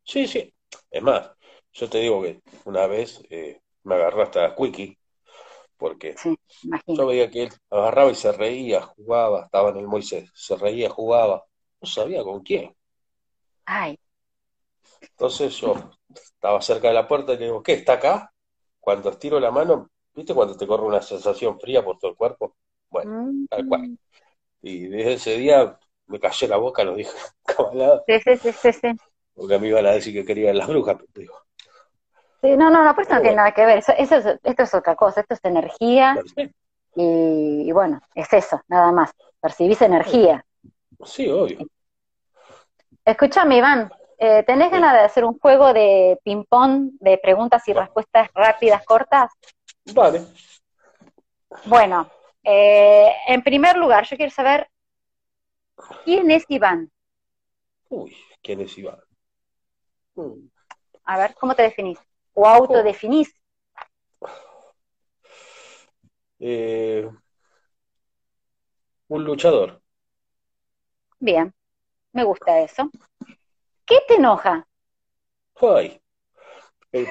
Sí, sí. Es más, yo te digo que una vez eh, me agarró hasta Quickie porque yo veía que él agarraba y se reía, jugaba, estaba en el Moisés, se reía, jugaba, no sabía con quién. Ay. Entonces yo estaba cerca de la puerta y le digo, ¿qué? ¿Está acá? Cuando estiro la mano, ¿viste cuando te corre una sensación fría por todo el cuerpo? Bueno, tal cual. Mm. Y desde ese día me cayó la boca, lo dije <laughs> cabalada. Sí, sí, sí, sí, Porque me iban a decir que querían las brujas, pero digo, Sí, no, no, no, pero eso no tiene nada que ver. Eso, es, esto es otra cosa, esto es energía. Y, bueno, es eso, nada más. Percibís energía. Sí, obvio. Escúchame, Iván, eh, ¿tenés ganas de hacer un juego de ping-pong de preguntas y respuestas rápidas, cortas? Vale. Bueno, eh, en primer lugar, yo quiero saber, ¿quién es Iván? Uy, ¿quién es Iván? A ver, ¿cómo te definís? O autodefinís? Eh, un luchador. Bien, me gusta eso. ¿Qué te enoja? Ay,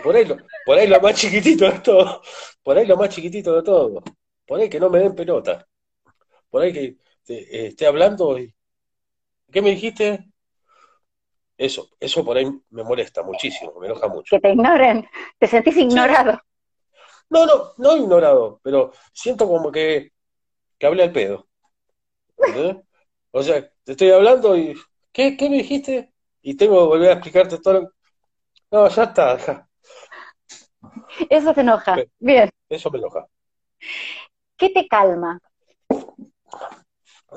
por, ahí lo, por ahí lo más chiquitito de todo. Por ahí lo más chiquitito de todo. Por ahí que no me den pelota. Por ahí que eh, esté hablando y... ¿Qué me dijiste? Eso, eso por ahí me molesta muchísimo, me enoja mucho. Que te ignoren, te sentís ignorado. No, no, no ignorado, pero siento como que, que hablé al pedo. O sea, te estoy hablando y. ¿Qué, ¿Qué me dijiste? Y tengo que volver a explicarte todo No, ya está, Eso te enoja. Bien. Eso me enoja. ¿Qué te calma?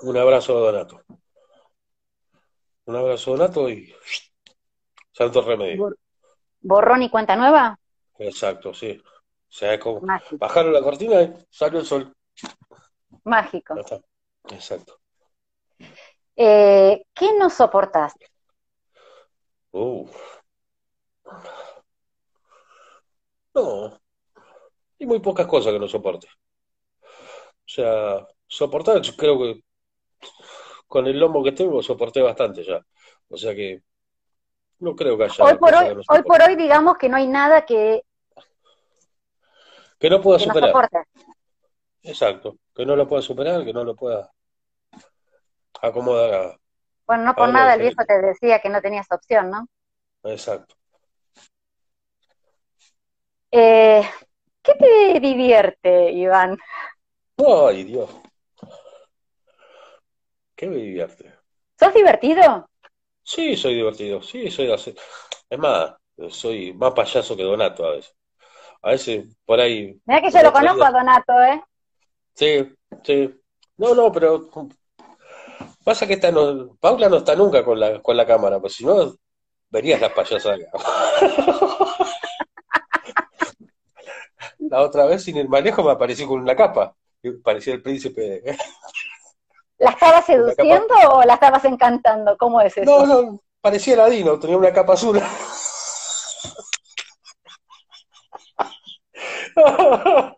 Un abrazo Donato un abrazo donato y santo remedio. ¿Borrón y cuenta nueva? Exacto, sí. O sea, como bajaron la cortina y salió el sol. Mágico. Exacto. Eh, ¿Qué no soportas? Uh. No. Hay muy pocas cosas que no soporte. O sea, soportar, yo creo que con el lomo que tengo soporté bastante ya. O sea que no creo que haya. Hoy por hoy, hoy, por hoy digamos que no hay nada que. Que no pueda superar. Exacto. Que no lo pueda superar, que no lo pueda acomodar Bueno, no por nada el viejo te decía que no tenías opción, ¿no? Exacto. Eh, ¿Qué te divierte, Iván? Ay, Dios. ¿Qué me divierte? ¿Sos divertido? Sí, soy divertido. Sí, soy así. Es más, soy más payaso que Donato a veces. A veces por ahí. Mira que yo lo conozco a Donato, ¿eh? Sí, sí. No, no, pero pasa que está no, Paula no está nunca con la, con la cámara, pues si no, verías las payasas acá. <laughs> la otra vez, sin el manejo, me apareció con una capa. Parecía el príncipe de, ¿La estabas seduciendo o la estabas encantando? ¿Cómo es eso? No, no, parecía ladino, tenía una capa azul. ¡No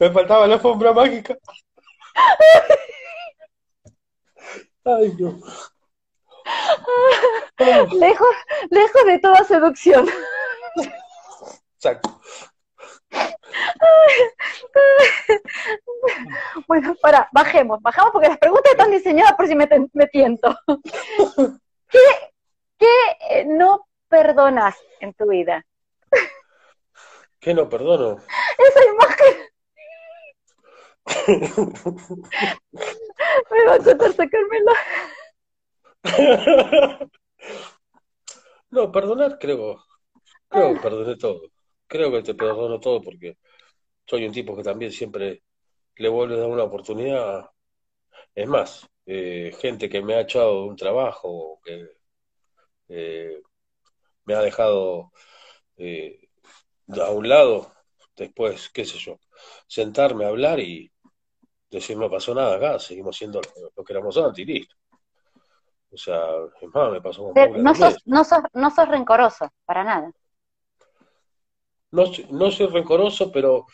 Me faltaba la alfombra mágica. Ay, Dios. Lejos, lejos de toda seducción. Exacto. <laughs> Bueno, para, bajemos, bajamos porque las preguntas están diseñadas por si me, tiento. <laughs> ¿Qué, ¿Qué eh, no perdonas en tu vida? ¿Qué no perdono? Esa imagen. <laughs> me va a costar sacármela. no, perdonar creo. Creo que perdoné todo. creo que te perdono todo porque soy un tipo que también siempre le vuelve a dar una oportunidad. Es más, eh, gente que me ha echado un trabajo, que eh, me ha dejado eh, a un lado, después, qué sé yo, sentarme a hablar y decir no pasó nada acá, seguimos siendo lo que éramos antes y listo. O sea, es más, me pasó con no, sos, no, sos, no sos rencoroso, para nada. No, no soy rencoroso, pero,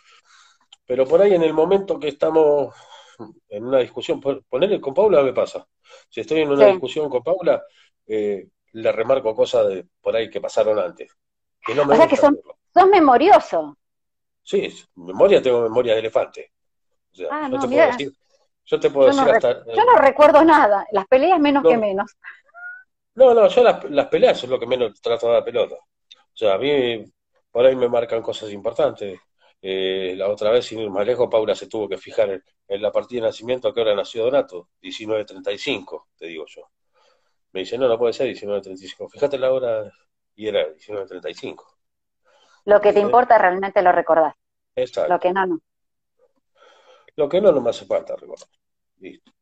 pero por ahí en el momento que estamos en una discusión, ponerle con Paula me pasa. Si estoy en una discusión con Paula, eh, le remarco cosas de por ahí que pasaron antes. Que no me o sea que son, sos memorioso. Sí, memoria, tengo memoria de elefante. O sea, ah, no, te puedo decir, yo te puedo decir hasta. yo no recuerdo nada, las peleas menos que menos. No, no, yo las, las peleas es lo que menos trato de la pelota. O sea, a mí por ahí me marcan cosas importantes. Eh, la otra vez, sin ir más lejos, Paula se tuvo que fijar en, la partida de nacimiento a qué hora nació Donato, 19.35, te digo yo. Me dice, no, no puede ser 19.35. Fíjate la hora y era 19.35. Lo que te importa realmente lo recordás. Exacto. Lo que no, no. Lo que no, no me hace falta recordar. Listo.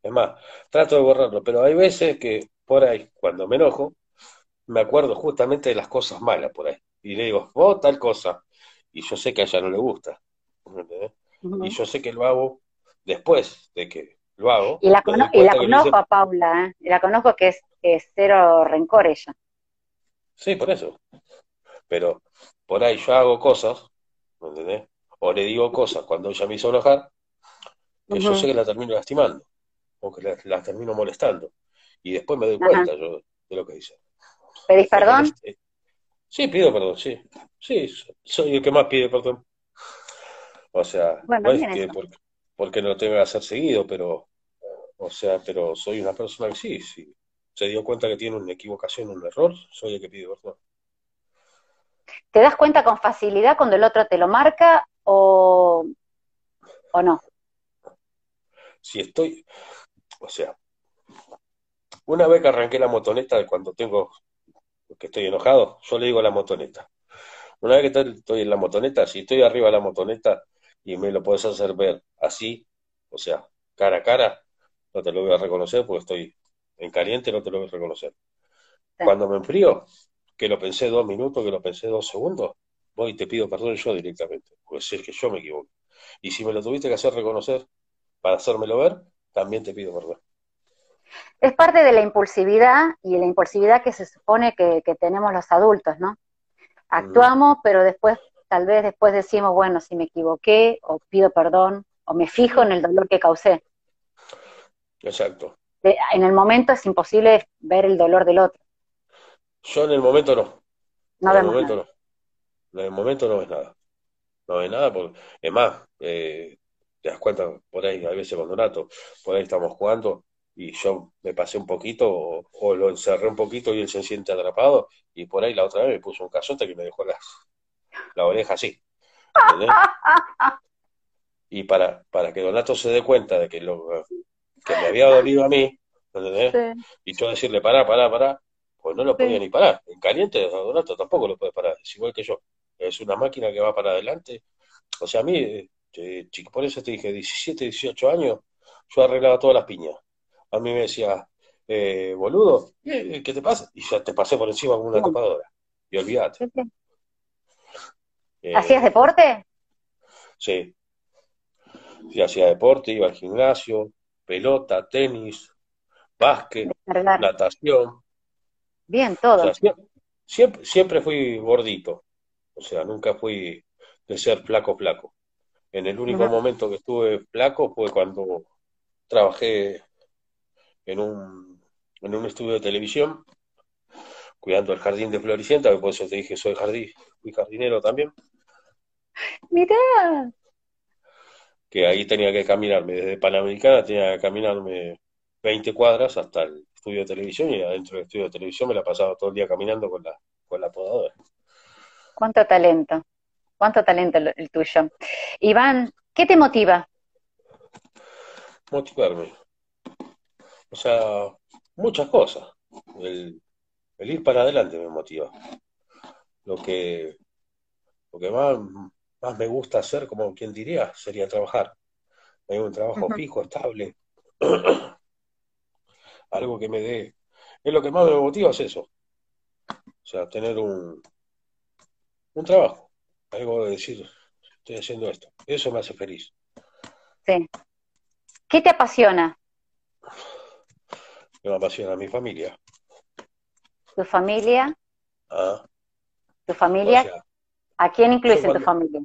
Es más, trato de borrarlo, pero hay veces que por ahí, cuando me enojo, me acuerdo justamente de las cosas malas por ahí. Y le digo, vos tal cosa. Y yo sé que a ella no le gusta. Y yo sé que lo hago después de que lo hago. Y la, conozco a Paula, ¿eh? y la conozco que es, cero rencor ella. Sí, por eso. Pero por ahí yo hago cosas, ¿me entendés? O le digo cosas cuando ella me hizo enojar, que yo sé que la termino lastimando, o que la, termino molestando. Y después me doy cuenta yo de lo que dice. ¿Pedís perdón? Sí, pido perdón, sí. Sí, soy el que más pide perdón. O sea, no es que porque, no lo tenga que hacer seguido, pero, o sea, pero soy una persona que sí, sí. Se dio cuenta que tiene una equivocación, un error, soy el que pide perdón. ¿Te das cuenta con facilidad cuando el otro te lo marca o, o no? Si estoy, o sea, una vez que arranqué la motoneta, cuando tengo, que estoy enojado, yo le digo la motoneta. Una vez que estoy en la motoneta, si estoy arriba de la motoneta y me lo puedes hacer ver así, o sea, cara a cara, no te lo voy a reconocer porque estoy en caliente, no te lo voy a reconocer. Cuando me enfrío, que lo pensé dos minutos, que lo pensé dos segundos, voy y te pido perdón yo directamente, pues es que yo me equivoco. Y si me lo tuviste que hacer reconocer para hacérmelo ver, también te pido perdón. Es parte de la impulsividad y la impulsividad que se supone que, tenemos los adultos, ¿no? Actuamos, pero después, tal vez después decimos, bueno, si me equivoqué, o pido perdón, o me fijo en el dolor que causé. Exacto. en el momento es imposible ver el dolor del otro. Yo en el momento no. No en el momento no. En el momento no ves nada. No ves nada porque, es más, eh, te das cuenta por ahí, a veces cuando Nato, por ahí estamos jugando y yo me pasé un poquito o, lo encerré un poquito y él se siente atrapado y por ahí la otra vez me puso un cazote que me dejó la, la oreja así. <laughs> y para, para que Donato se dé cuenta de que lo que me había dolido a mí, ¿entendés? Y yo decirle, pará, pará, pará, pues no lo podía ni parar. En caliente, Donato tampoco lo puede parar, es igual que yo. Es una máquina que va para adelante. O sea, a mí, eh, chico, por eso te dije, 17, 18 años, yo arreglaba todas las piñas. A mí me decía, eh, boludo, ¿qué, te pasa? Y ya te pasé por encima con una tapadora. Y olvídate. Eh, ¿Hacías deporte? Sí. Sí, hacía deporte, iba al gimnasio, pelota, tenis, básquet, natación. Bien, todo. siempre, siempre, fui gordito, o sea, nunca fui de ser flaco, flaco. En el único momento que estuve flaco fue cuando trabajé en un, en un estudio de televisión, cuidando el jardín de Floricienta, que por eso te dije, soy jardín, fui jardinero también. Mirá. Que ahí tenía que caminarme, desde Panamericana tenía que caminarme 20 cuadras hasta el estudio de televisión y adentro del estudio de televisión me la pasaba todo el día caminando con la, con la podadora. Cuánto talento, cuánto talento el, tuyo. Iván, ¿qué te motiva? Motivarme. O sea, muchas cosas. El, ir para adelante me motiva. Lo que, lo que más, más me gusta hacer, como quien diría, sería trabajar. Hay un trabajo fijo, estable, <clears throat> algo que me dé. Es lo que más me motiva, es eso. O sea, tener un, un trabajo, algo de decir, estoy haciendo esto. Eso me hace feliz. Sí. ¿Qué te apasiona? Me apasiona mi familia. ¿Tu familia? Ah. ¿Tu familia? ¿A quién incluyes en tu familia?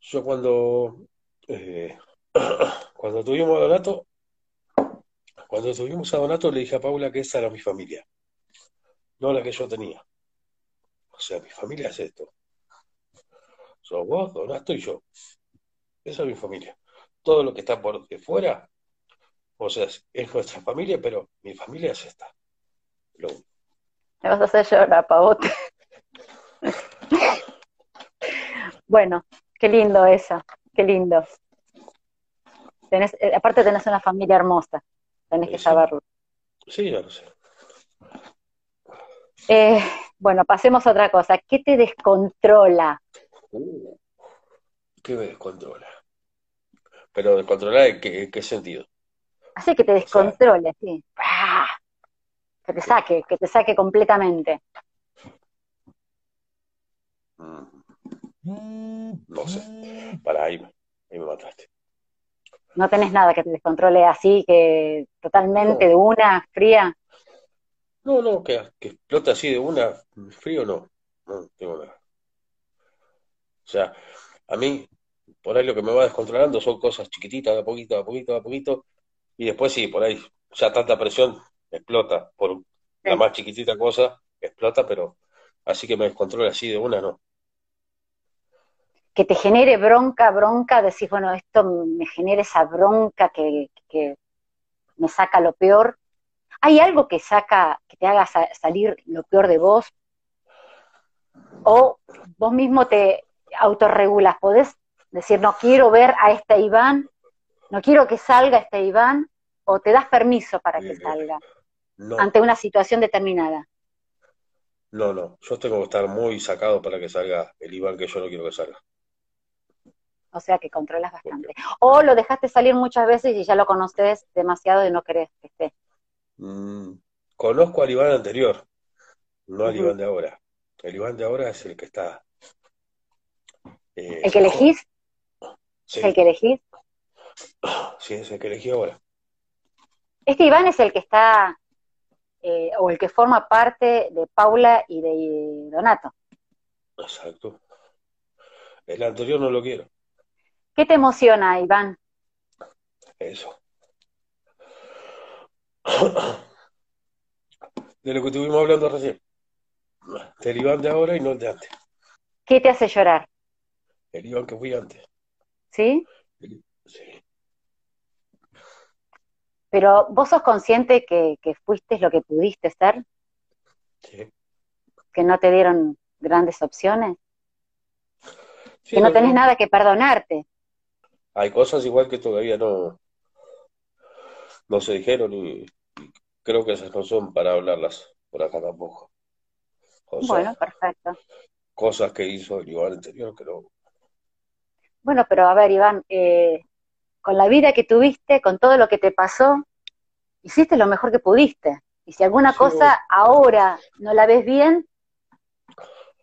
Yo cuando, eh, <clears throat> cuando tuvimos a Donato, cuando tuvimos a Donato le dije a Paula que esa era mi familia, no la que yo tenía. O sea, mi familia es esto. Sos vos, Donato y yo. Esa es mi familia. Todo lo que está por de fuera, o sea, es nuestra familia, pero mi familia es esta. Lo... Me vas a hacer llorar, pavote. bueno, qué lindo eso, qué lindo. Tenés, eh, aparte tenés una familia hermosa, tenés que saberlo. Sí, ya lo sé. Eh, bueno, pasemos a otra cosa. ¿Qué te descontrola? Uh, ¿Qué me descontrola? Pero descontrolar en qué, qué sentido? Así que te descontrole, sí. ¡Ah! Que te saque, que te saque completamente. Mm. No sé. Para ahí, ahí me mataste. ¿No tenés nada que te descontrole así, que totalmente de una, fría? No, no, que, que explote así de una, frío no. No tengo nada. O sea, a mí, por ahí lo que me va descontrolando son cosas chiquititas, de a poquito, de a poquito, de a poquito. Y después sí, por ahí, ya tanta presión explota. Por la más chiquitita cosa, explota, pero así que me descontrola así de una, no. Que te genere bronca, bronca, decís, bueno, esto me genera esa bronca que, que me saca lo peor. ¿Hay algo que saca, que te haga salir lo peor de vos? ¿O vos mismo te autorregulas? ¿Podés decir, no quiero ver a este Iván, no quiero que salga este Iván, o te das permiso para que salga ante una situación determinada? No, no, yo tengo que estar muy sacado para que salga el Iván que yo no quiero que salga. O sea que controlas bastante. O lo dejaste salir muchas veces y ya lo conoces demasiado y no querés que esté. Mm, conozco al Iván anterior, no al Iván de ahora. El Iván de ahora es el que está. Eh, ¿El que elegís? Sí. ¿Es el que elegís? <sighs> Sí, es el que elegí ahora. Este Iván es el que está, eh, o el que forma parte de Paula y de Donato. Exacto. El anterior no lo quiero. ¿Qué te emociona, Iván? Eso. <clears throat> De lo que estuvimos hablando recién. Del Iván de ahora y no el de antes. ¿Qué te hace llorar? El Iván que fui antes. ¿Sí? Sí. Pero vos sos consciente que, que fuiste lo que pudiste ser, Sí. que no te dieron grandes opciones, Sí, que no tenés no. nada que perdonarte. Hay cosas igual que todavía no, no se dijeron y, y creo que esas no son para hablarlas por acá tampoco. Bueno, perfecto. cosas que hizo el Iván anterior que no. Bueno, pero a ver, Iván, eh, con la vida que tuviste, con todo lo que te pasó, hiciste lo mejor que pudiste. Y si alguna Sí, cosa ahora no la ves bien,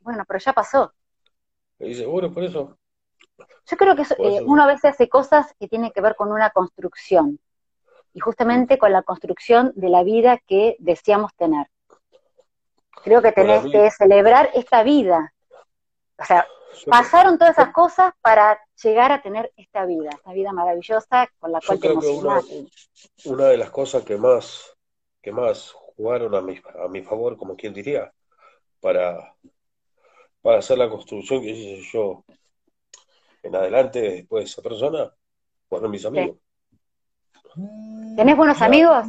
bueno, pero ya pasó. Y seguro por eso. Yo creo que eso- eh, eso. uno a veces hace cosas que tienen que ver con una construcción. Y justamente con la construcción de la vida que deseamos tener. Creo que tenés que celebrar esta vida. O sea, Yo, pasaron todas esas cosas para llegar a tener esta vida, esta vida maravillosa con la yo cual te creo que una, una de las cosas que más, que más jugaron a mi, a mi favor, como quien diría, para, para hacer la construcción que hice yo en adelante después de esa persona, fueron mis amigos. ¿Tenés buenos Ya. amigos?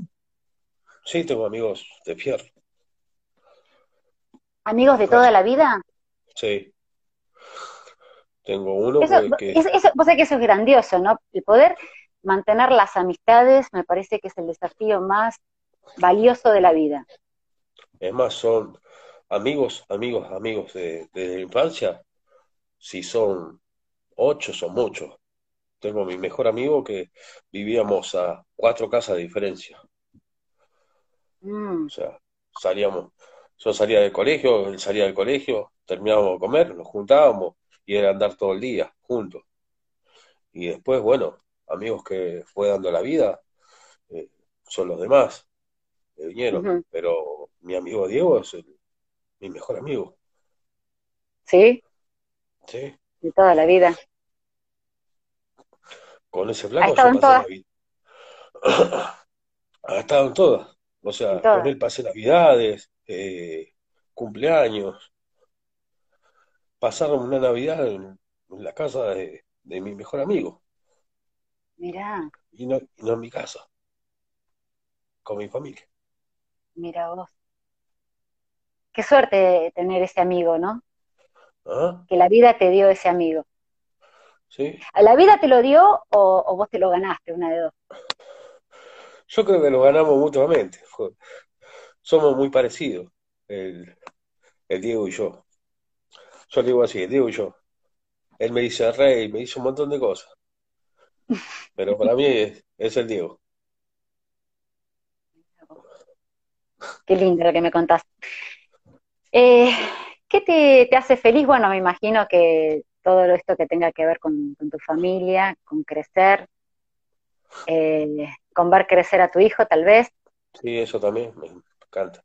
Sí, tengo amigos de fierro. ¿Amigos de toda la vida? Sí. Tengo uno Eso, que, es- eso- vos sabés que eso es grandioso, ¿no? El poder mantener las amistades me parece que es el desafío más valioso de la vida. es más, son amigos, amigos, amigos de, de la infancia. si son ocho, son muchos. Tengo mi mejor amigo que vivíamos a cuatro casas de diferencia. Mm, O sea, salíamos, yo salía del colegio, él salía del colegio, terminábamos de comer, nos juntábamos y era andar todo el día juntos. Y después, bueno, amigos que fue dando la vida, eh, son los demás que vinieron. Pero mi amigo Diego es el- mi mejor amigo, Sí, ¿sí? de toda la vida. Con ese Ha flaco estado yo en pasé todas. <clears throat> Ha estado en todas. O sea, con él pasé Navidades, eh, cumpleaños. Pasaron una Navidad en, en la casa de, de mi mejor amigo Mirá, y no, y no en mi casa, con mi familia. mira vos. Qué suerte tener ese amigo, ¿no? ¿Ah? Que la vida te dio ese amigo. ¿Sí? ¿La vida te lo dio o, o vos te lo ganaste, una de dos? Yo creo que lo ganamos mutuamente. Somos muy parecidos, el, el Diego y yo. Yo le digo así, y yo. Él me dice rey, me dice un montón de cosas, pero para mí es, es el Diego. Qué lindo lo que me contás. Eh, ¿qué te, te hace feliz? Bueno, me imagino que todo esto que tenga que ver con, con tu familia, con crecer, eh, con ver crecer a tu hijo, tal vez. Sí, eso también me encanta.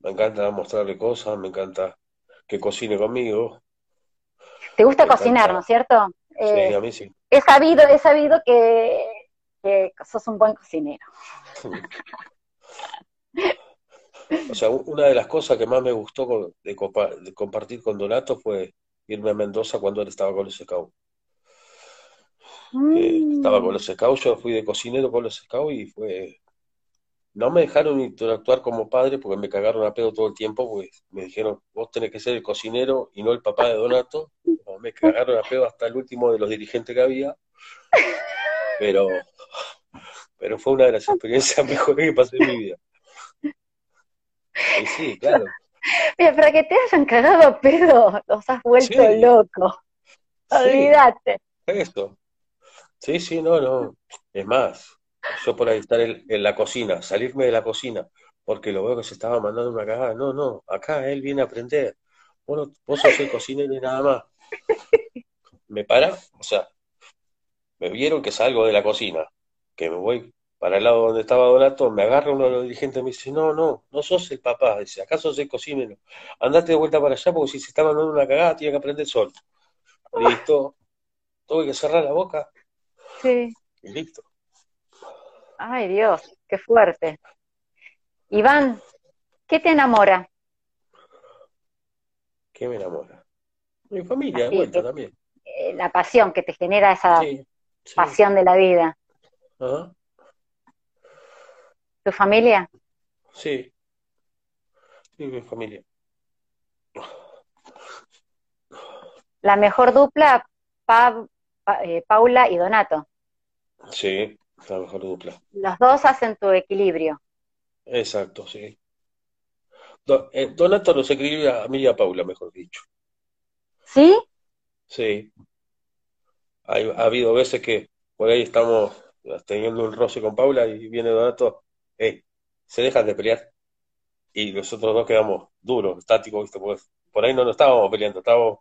Me encanta mostrarle cosas, me encanta que cocine conmigo, ¿Te gusta me cocinar, encanta, no es cierto? sí, Eh, a mí sí. he sabido, he sabido que, que sos un buen cocinero. <laughs> O sea, una de las cosas que más me gustó de compartir con Donato fue irme a Mendoza cuando él estaba con los Scouts. Eh, estaba con Mm, los Scouts, yo fui de cocinero con los Scouts y fue... No me dejaron interactuar como padre porque me cagaron a pedo todo el tiempo, porque me dijeron, vos tenés que ser el cocinero y no el papá de Donato. No, me cagaron a pedo hasta el último de los dirigentes que había, pero, pero fue una de las experiencias <laughs> mejores que pasé en mi vida. Y sí, claro, Mira, para que te hayan cagado a pedo, los has vuelto sí, loco. sí, Olvídate. Sí, sí, no, no. Es más, yo por ahí estar en, en la cocina, salirme de la cocina, porque lo veo que se estaba mandando una cagada. No, no, acá él viene a aprender. Vos, no- vos sos el cocinero y nada más. Me para, o sea, me vieron que salgo de la cocina, que me voy para el lado donde estaba Donato, me agarra uno de los dirigentes y me dice, no, no, no sos el papá, dice, acá sos el cocinero. Andate de vuelta para allá porque si se está mandando una cagada tiene que aprender solo. Listo, tuve que cerrar la boca Sí. y listo. Ay, Dios, qué fuerte. Iván, ¿qué te enamora? ¿Qué me enamora? Mi familia de vuelta que, también. eh, la pasión que te genera esa Sí, sí. pasión de la vida. ¿Tu familia? sí, sí, mi familia. La mejor dupla, Pa- Pa- eh, Paula y Donato. Sí, la mejor dupla. Los dos hacen tu equilibrio. Exacto, sí. Eh, Donato nos escribía a mí y a Paula, mejor dicho. ¿Sí? Sí, Hay- ha habido veces que por ahí estamos teniendo un roce con Paula y viene Donato, hey, se dejan de pelear. Y nosotros dos quedamos duros, estáticos, ¿viste? Porque por ahí no nos estábamos peleando, estábamos,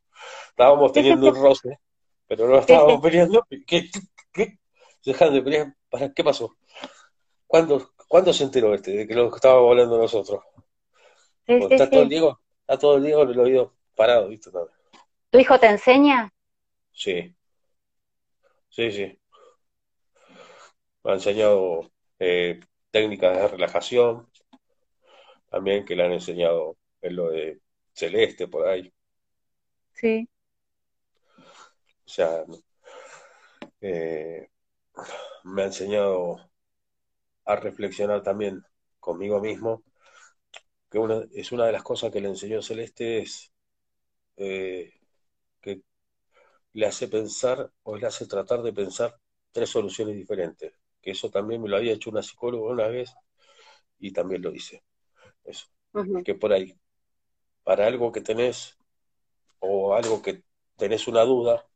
estábamos teniendo un roce, pero no <laughs> estábamos peleando. ¿Qué, qué? ¿Se dejan de pelear? ¿Para qué pasó? ¿Cuándo, cuándo se enteró este de que lo estábamos hablando nosotros? sí, está todo el. Diego, está todo el Diego en el oído parado, ¿viste? También. ¿Tu hijo te enseña? Sí, sí, sí. Me ha enseñado eh, técnicas de relajación, también que le han enseñado en lo de Celeste por ahí. Sí. O sea, eh, me ha enseñado a reflexionar también conmigo mismo, que una, es una de las cosas que le enseñó Celeste es eh, que le hace pensar o le hace tratar de pensar tres soluciones diferentes. Que eso también me lo había hecho una psicóloga una vez y también lo hice. Eso, que por ahí, para algo que tenés o algo que tenés una duda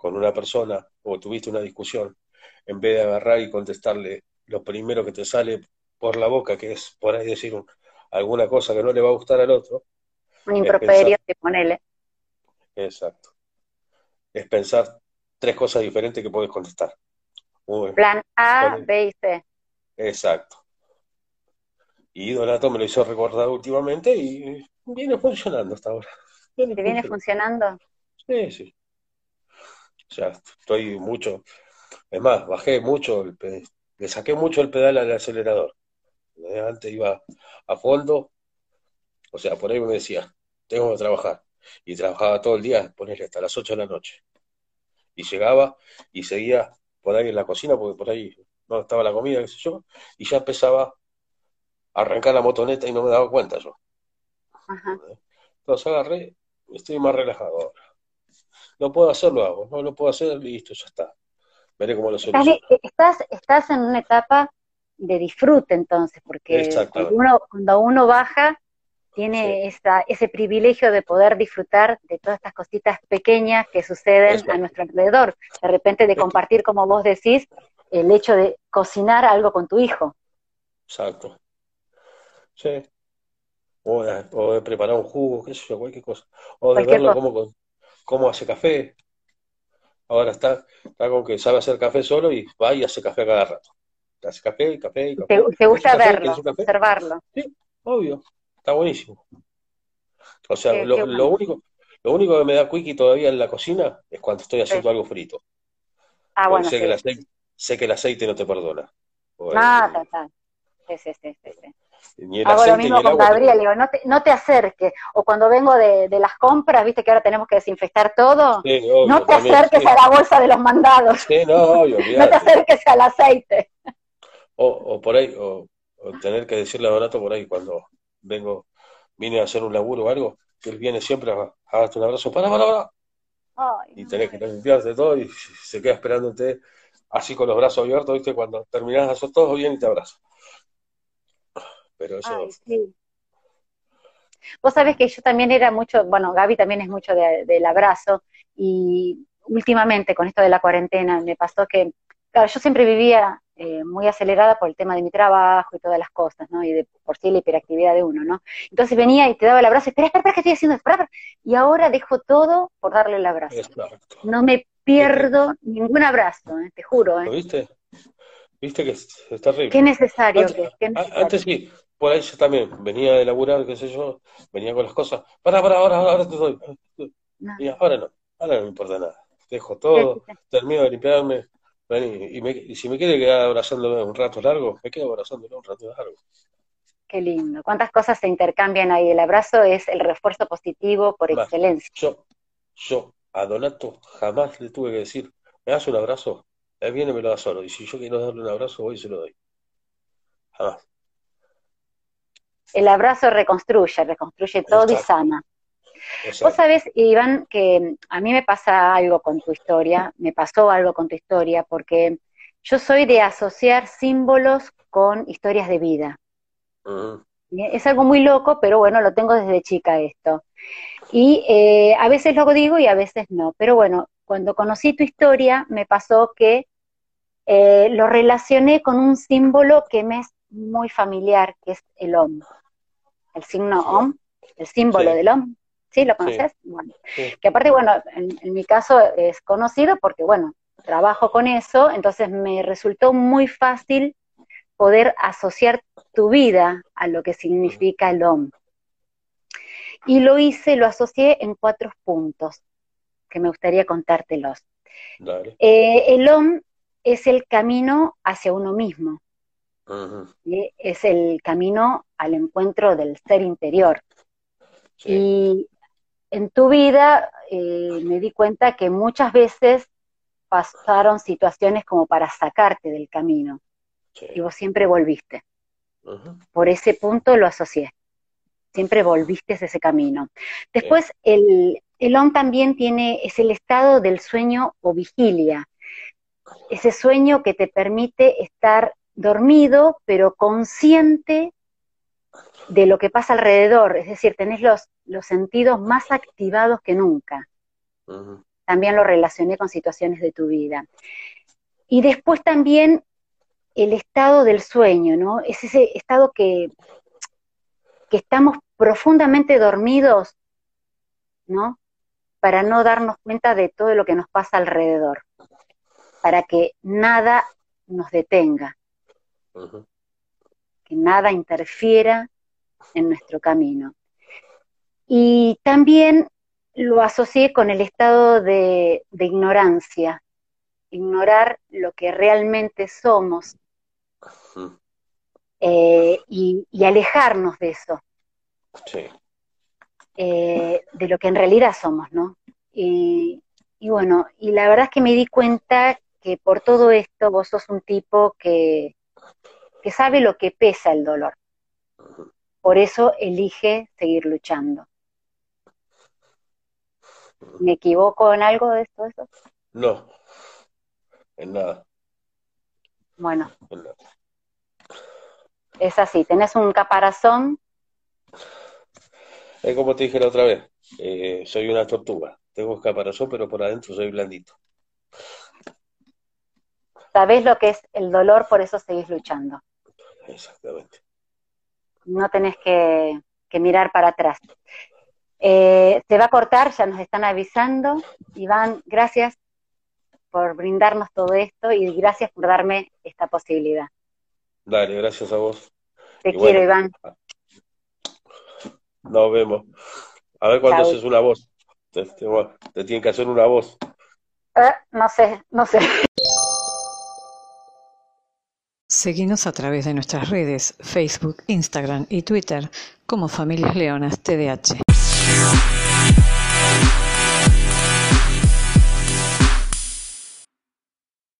con una persona o tuviste una discusión, en vez de agarrar y contestarle lo primero que te sale por la boca, que es por ahí decir alguna cosa que no le va a gustar al otro. Un improperio, te ponele. Exacto. Es pensar tres cosas diferentes que puedes contestar. Plan A, B y C. Exacto. Y Donato me lo hizo recordar últimamente y viene funcionando hasta ahora. ¿Te viene funcionando? Sí, sí. O sea, estoy mucho. Es más, bajé mucho, el, le saqué mucho el pedal al acelerador. Antes iba a fondo, o sea, por ahí me decía, tengo que trabajar. Y trabajaba todo el día, ponerle hasta las 8 de la noche. Y llegaba y seguía por ahí en la cocina, porque por ahí no estaba la comida, qué sé yo, y ya empezaba a arrancar la motoneta y no me daba cuenta yo. Entonces agarré, estoy más relajado ahora. No puedo hacerlo, hago, no lo puedo hacer, listo, ya está. Veré cómo lo soluciono. Estás, estás en una etapa de disfrute entonces, porque cuando uno, cuando uno baja, tiene esa, ese privilegio de poder disfrutar de todas estas cositas pequeñas que suceden a nuestro alrededor. De repente de compartir, como vos decís, el hecho de cocinar algo con tu hijo. Exacto. Sí. O de, preparar un jugo, qué sé yo, cualquier cosa. O de verlo cómo, cómo hace café. Ahora está, está con que sabe hacer café solo y va y hace café a cada rato. Hace café, café, café. ¿Te, gusta verlo, observarlo? Sí, obvio. Está buenísimo. O sea, lo, único, lo único que me da quickie todavía en la cocina es cuando estoy haciendo algo frito. Ah, bueno. Sé, que el aceite, sé que el aceite no te perdona. Ah, total. Sí, sí, sí, sí. Hago lo mismo con Gabriel, digo, no te, no te acerques. O cuando vengo de, las compras, viste que ahora tenemos que desinfectar todo, no te acerques a la bolsa de los mandados. no, <laughs> no te acerques al aceite. O, o por ahí, o, tener que decirle a Donato por ahí cuando vengo, vine a hacer un laburo o algo, que él viene siempre a, a darte un abrazo, para, para, para. y tenés que limpiarte todo y se queda esperándote así con los brazos abiertos, viste, cuando terminás de hacer todo, bien y te abrazo. Pero eso... Vos sabés que yo también era mucho, bueno, Gaby también es mucho del abrazo, y últimamente con esto de la cuarentena me pasó que, claro, yo siempre vivía eh, muy acelerada por el tema de mi trabajo y todas las cosas, ¿no? Y de por sí la hiperactividad de uno, ¿no? Entonces venía y te daba el abrazo, espera, espera, espera, ¿qué estoy haciendo? Espera, Y ahora dejo todo por darle el abrazo. No me pierdo ningún abrazo, ¿eh? te juro. ¿eh? ¿Lo viste? ¿Viste que es terrible? Qué necesario antes, que es. Antes sí, por ahí yo también venía de laburar, qué sé yo, venía con las cosas, para, para, ahora, ahora te doy. Y ahora no, ahora no me importa nada. Dejo todo, termino de limpiarme, y, si me quiere quedar abrazándome un rato largo, me quedo abrazándome un rato largo. Qué lindo. ¿Cuántas cosas se intercambian ahí? El abrazo es el refuerzo positivo por excelencia. Yo, yo a Donato jamás le tuve que decir, ¿me das un abrazo? Él viene y me lo da solo. Y si yo quiero darle un abrazo, voy y se lo doy. Jamás el abrazo reconstruye, reconstruye todo y sana. Vos sabés, Iván, que a mí me pasa algo con tu historia, me pasó algo con tu historia, porque yo soy de asociar símbolos con historias de vida. Es algo muy loco, pero bueno, lo tengo desde chica esto. Y eh, a veces lo digo y a veces no. Pero bueno, cuando conocí tu historia, me pasó que eh, lo relacioné con un símbolo que me es muy familiar, que es el hombre el signo OM, el símbolo del OM. ¿Sí? ¿Lo conoces? Bueno. Que aparte, bueno, en, mi caso es conocido porque, bueno, trabajo con eso, entonces me resultó muy fácil poder asociar tu vida a lo que significa el OM. Y lo hice, lo asocié en cuatro puntos, que me gustaría contártelos. Eh, el OM es el camino hacia uno mismo. Es el camino al encuentro del ser interior. Y en tu vida eh, me di cuenta que muchas veces pasaron situaciones como para sacarte del camino. Y vos siempre volviste. Por ese punto lo asocié. Siempre volviste a ese camino. Después, el, el ON también tiene, es el estado del sueño o vigilia. Ese sueño que te permite estar dormido, pero consciente de lo que pasa alrededor, es decir, tenés los, los sentidos más activados que nunca. También lo relacioné con situaciones de tu vida. Y después también el estado del sueño, ¿no? Es ese estado que, que estamos profundamente dormidos, ¿no? Para no darnos cuenta de todo lo que nos pasa alrededor, para que nada nos detenga, que nada interfiera en nuestro camino. Y también lo asocié con el estado de, ignorancia, ignorar lo que realmente somos eh, y, alejarnos de eso, eh, de lo que en realidad somos, ¿no? Y, y, bueno, y la verdad es que me di cuenta que por todo esto vos sos un tipo que, que sabe lo que pesa el dolor. Por eso elige seguir luchando. ¿Me equivoco en algo de esto? Eso? No, en nada. Bueno. Es así, tenés un caparazón. Es como te dije la otra vez, eh, soy una tortuga. Tengo un caparazón, pero por adentro soy blandito. Sabés lo que es el dolor, por eso seguís luchando. Exactamente no tenés que, mirar para atrás. Eh, se va a cortar, ya nos están avisando. Iván, gracias por brindarnos todo esto y gracias por darme esta posibilidad. Dale, gracias a vos. Te quiero, Iván. Nos vemos. A ver cuándo haces una voz. Te, te, tienen que hacer una voz. Eh, no sé, no sé. Seguinos a través de nuestras redes, Facebook, Instagram y Twitter como Familias Leonas TDH.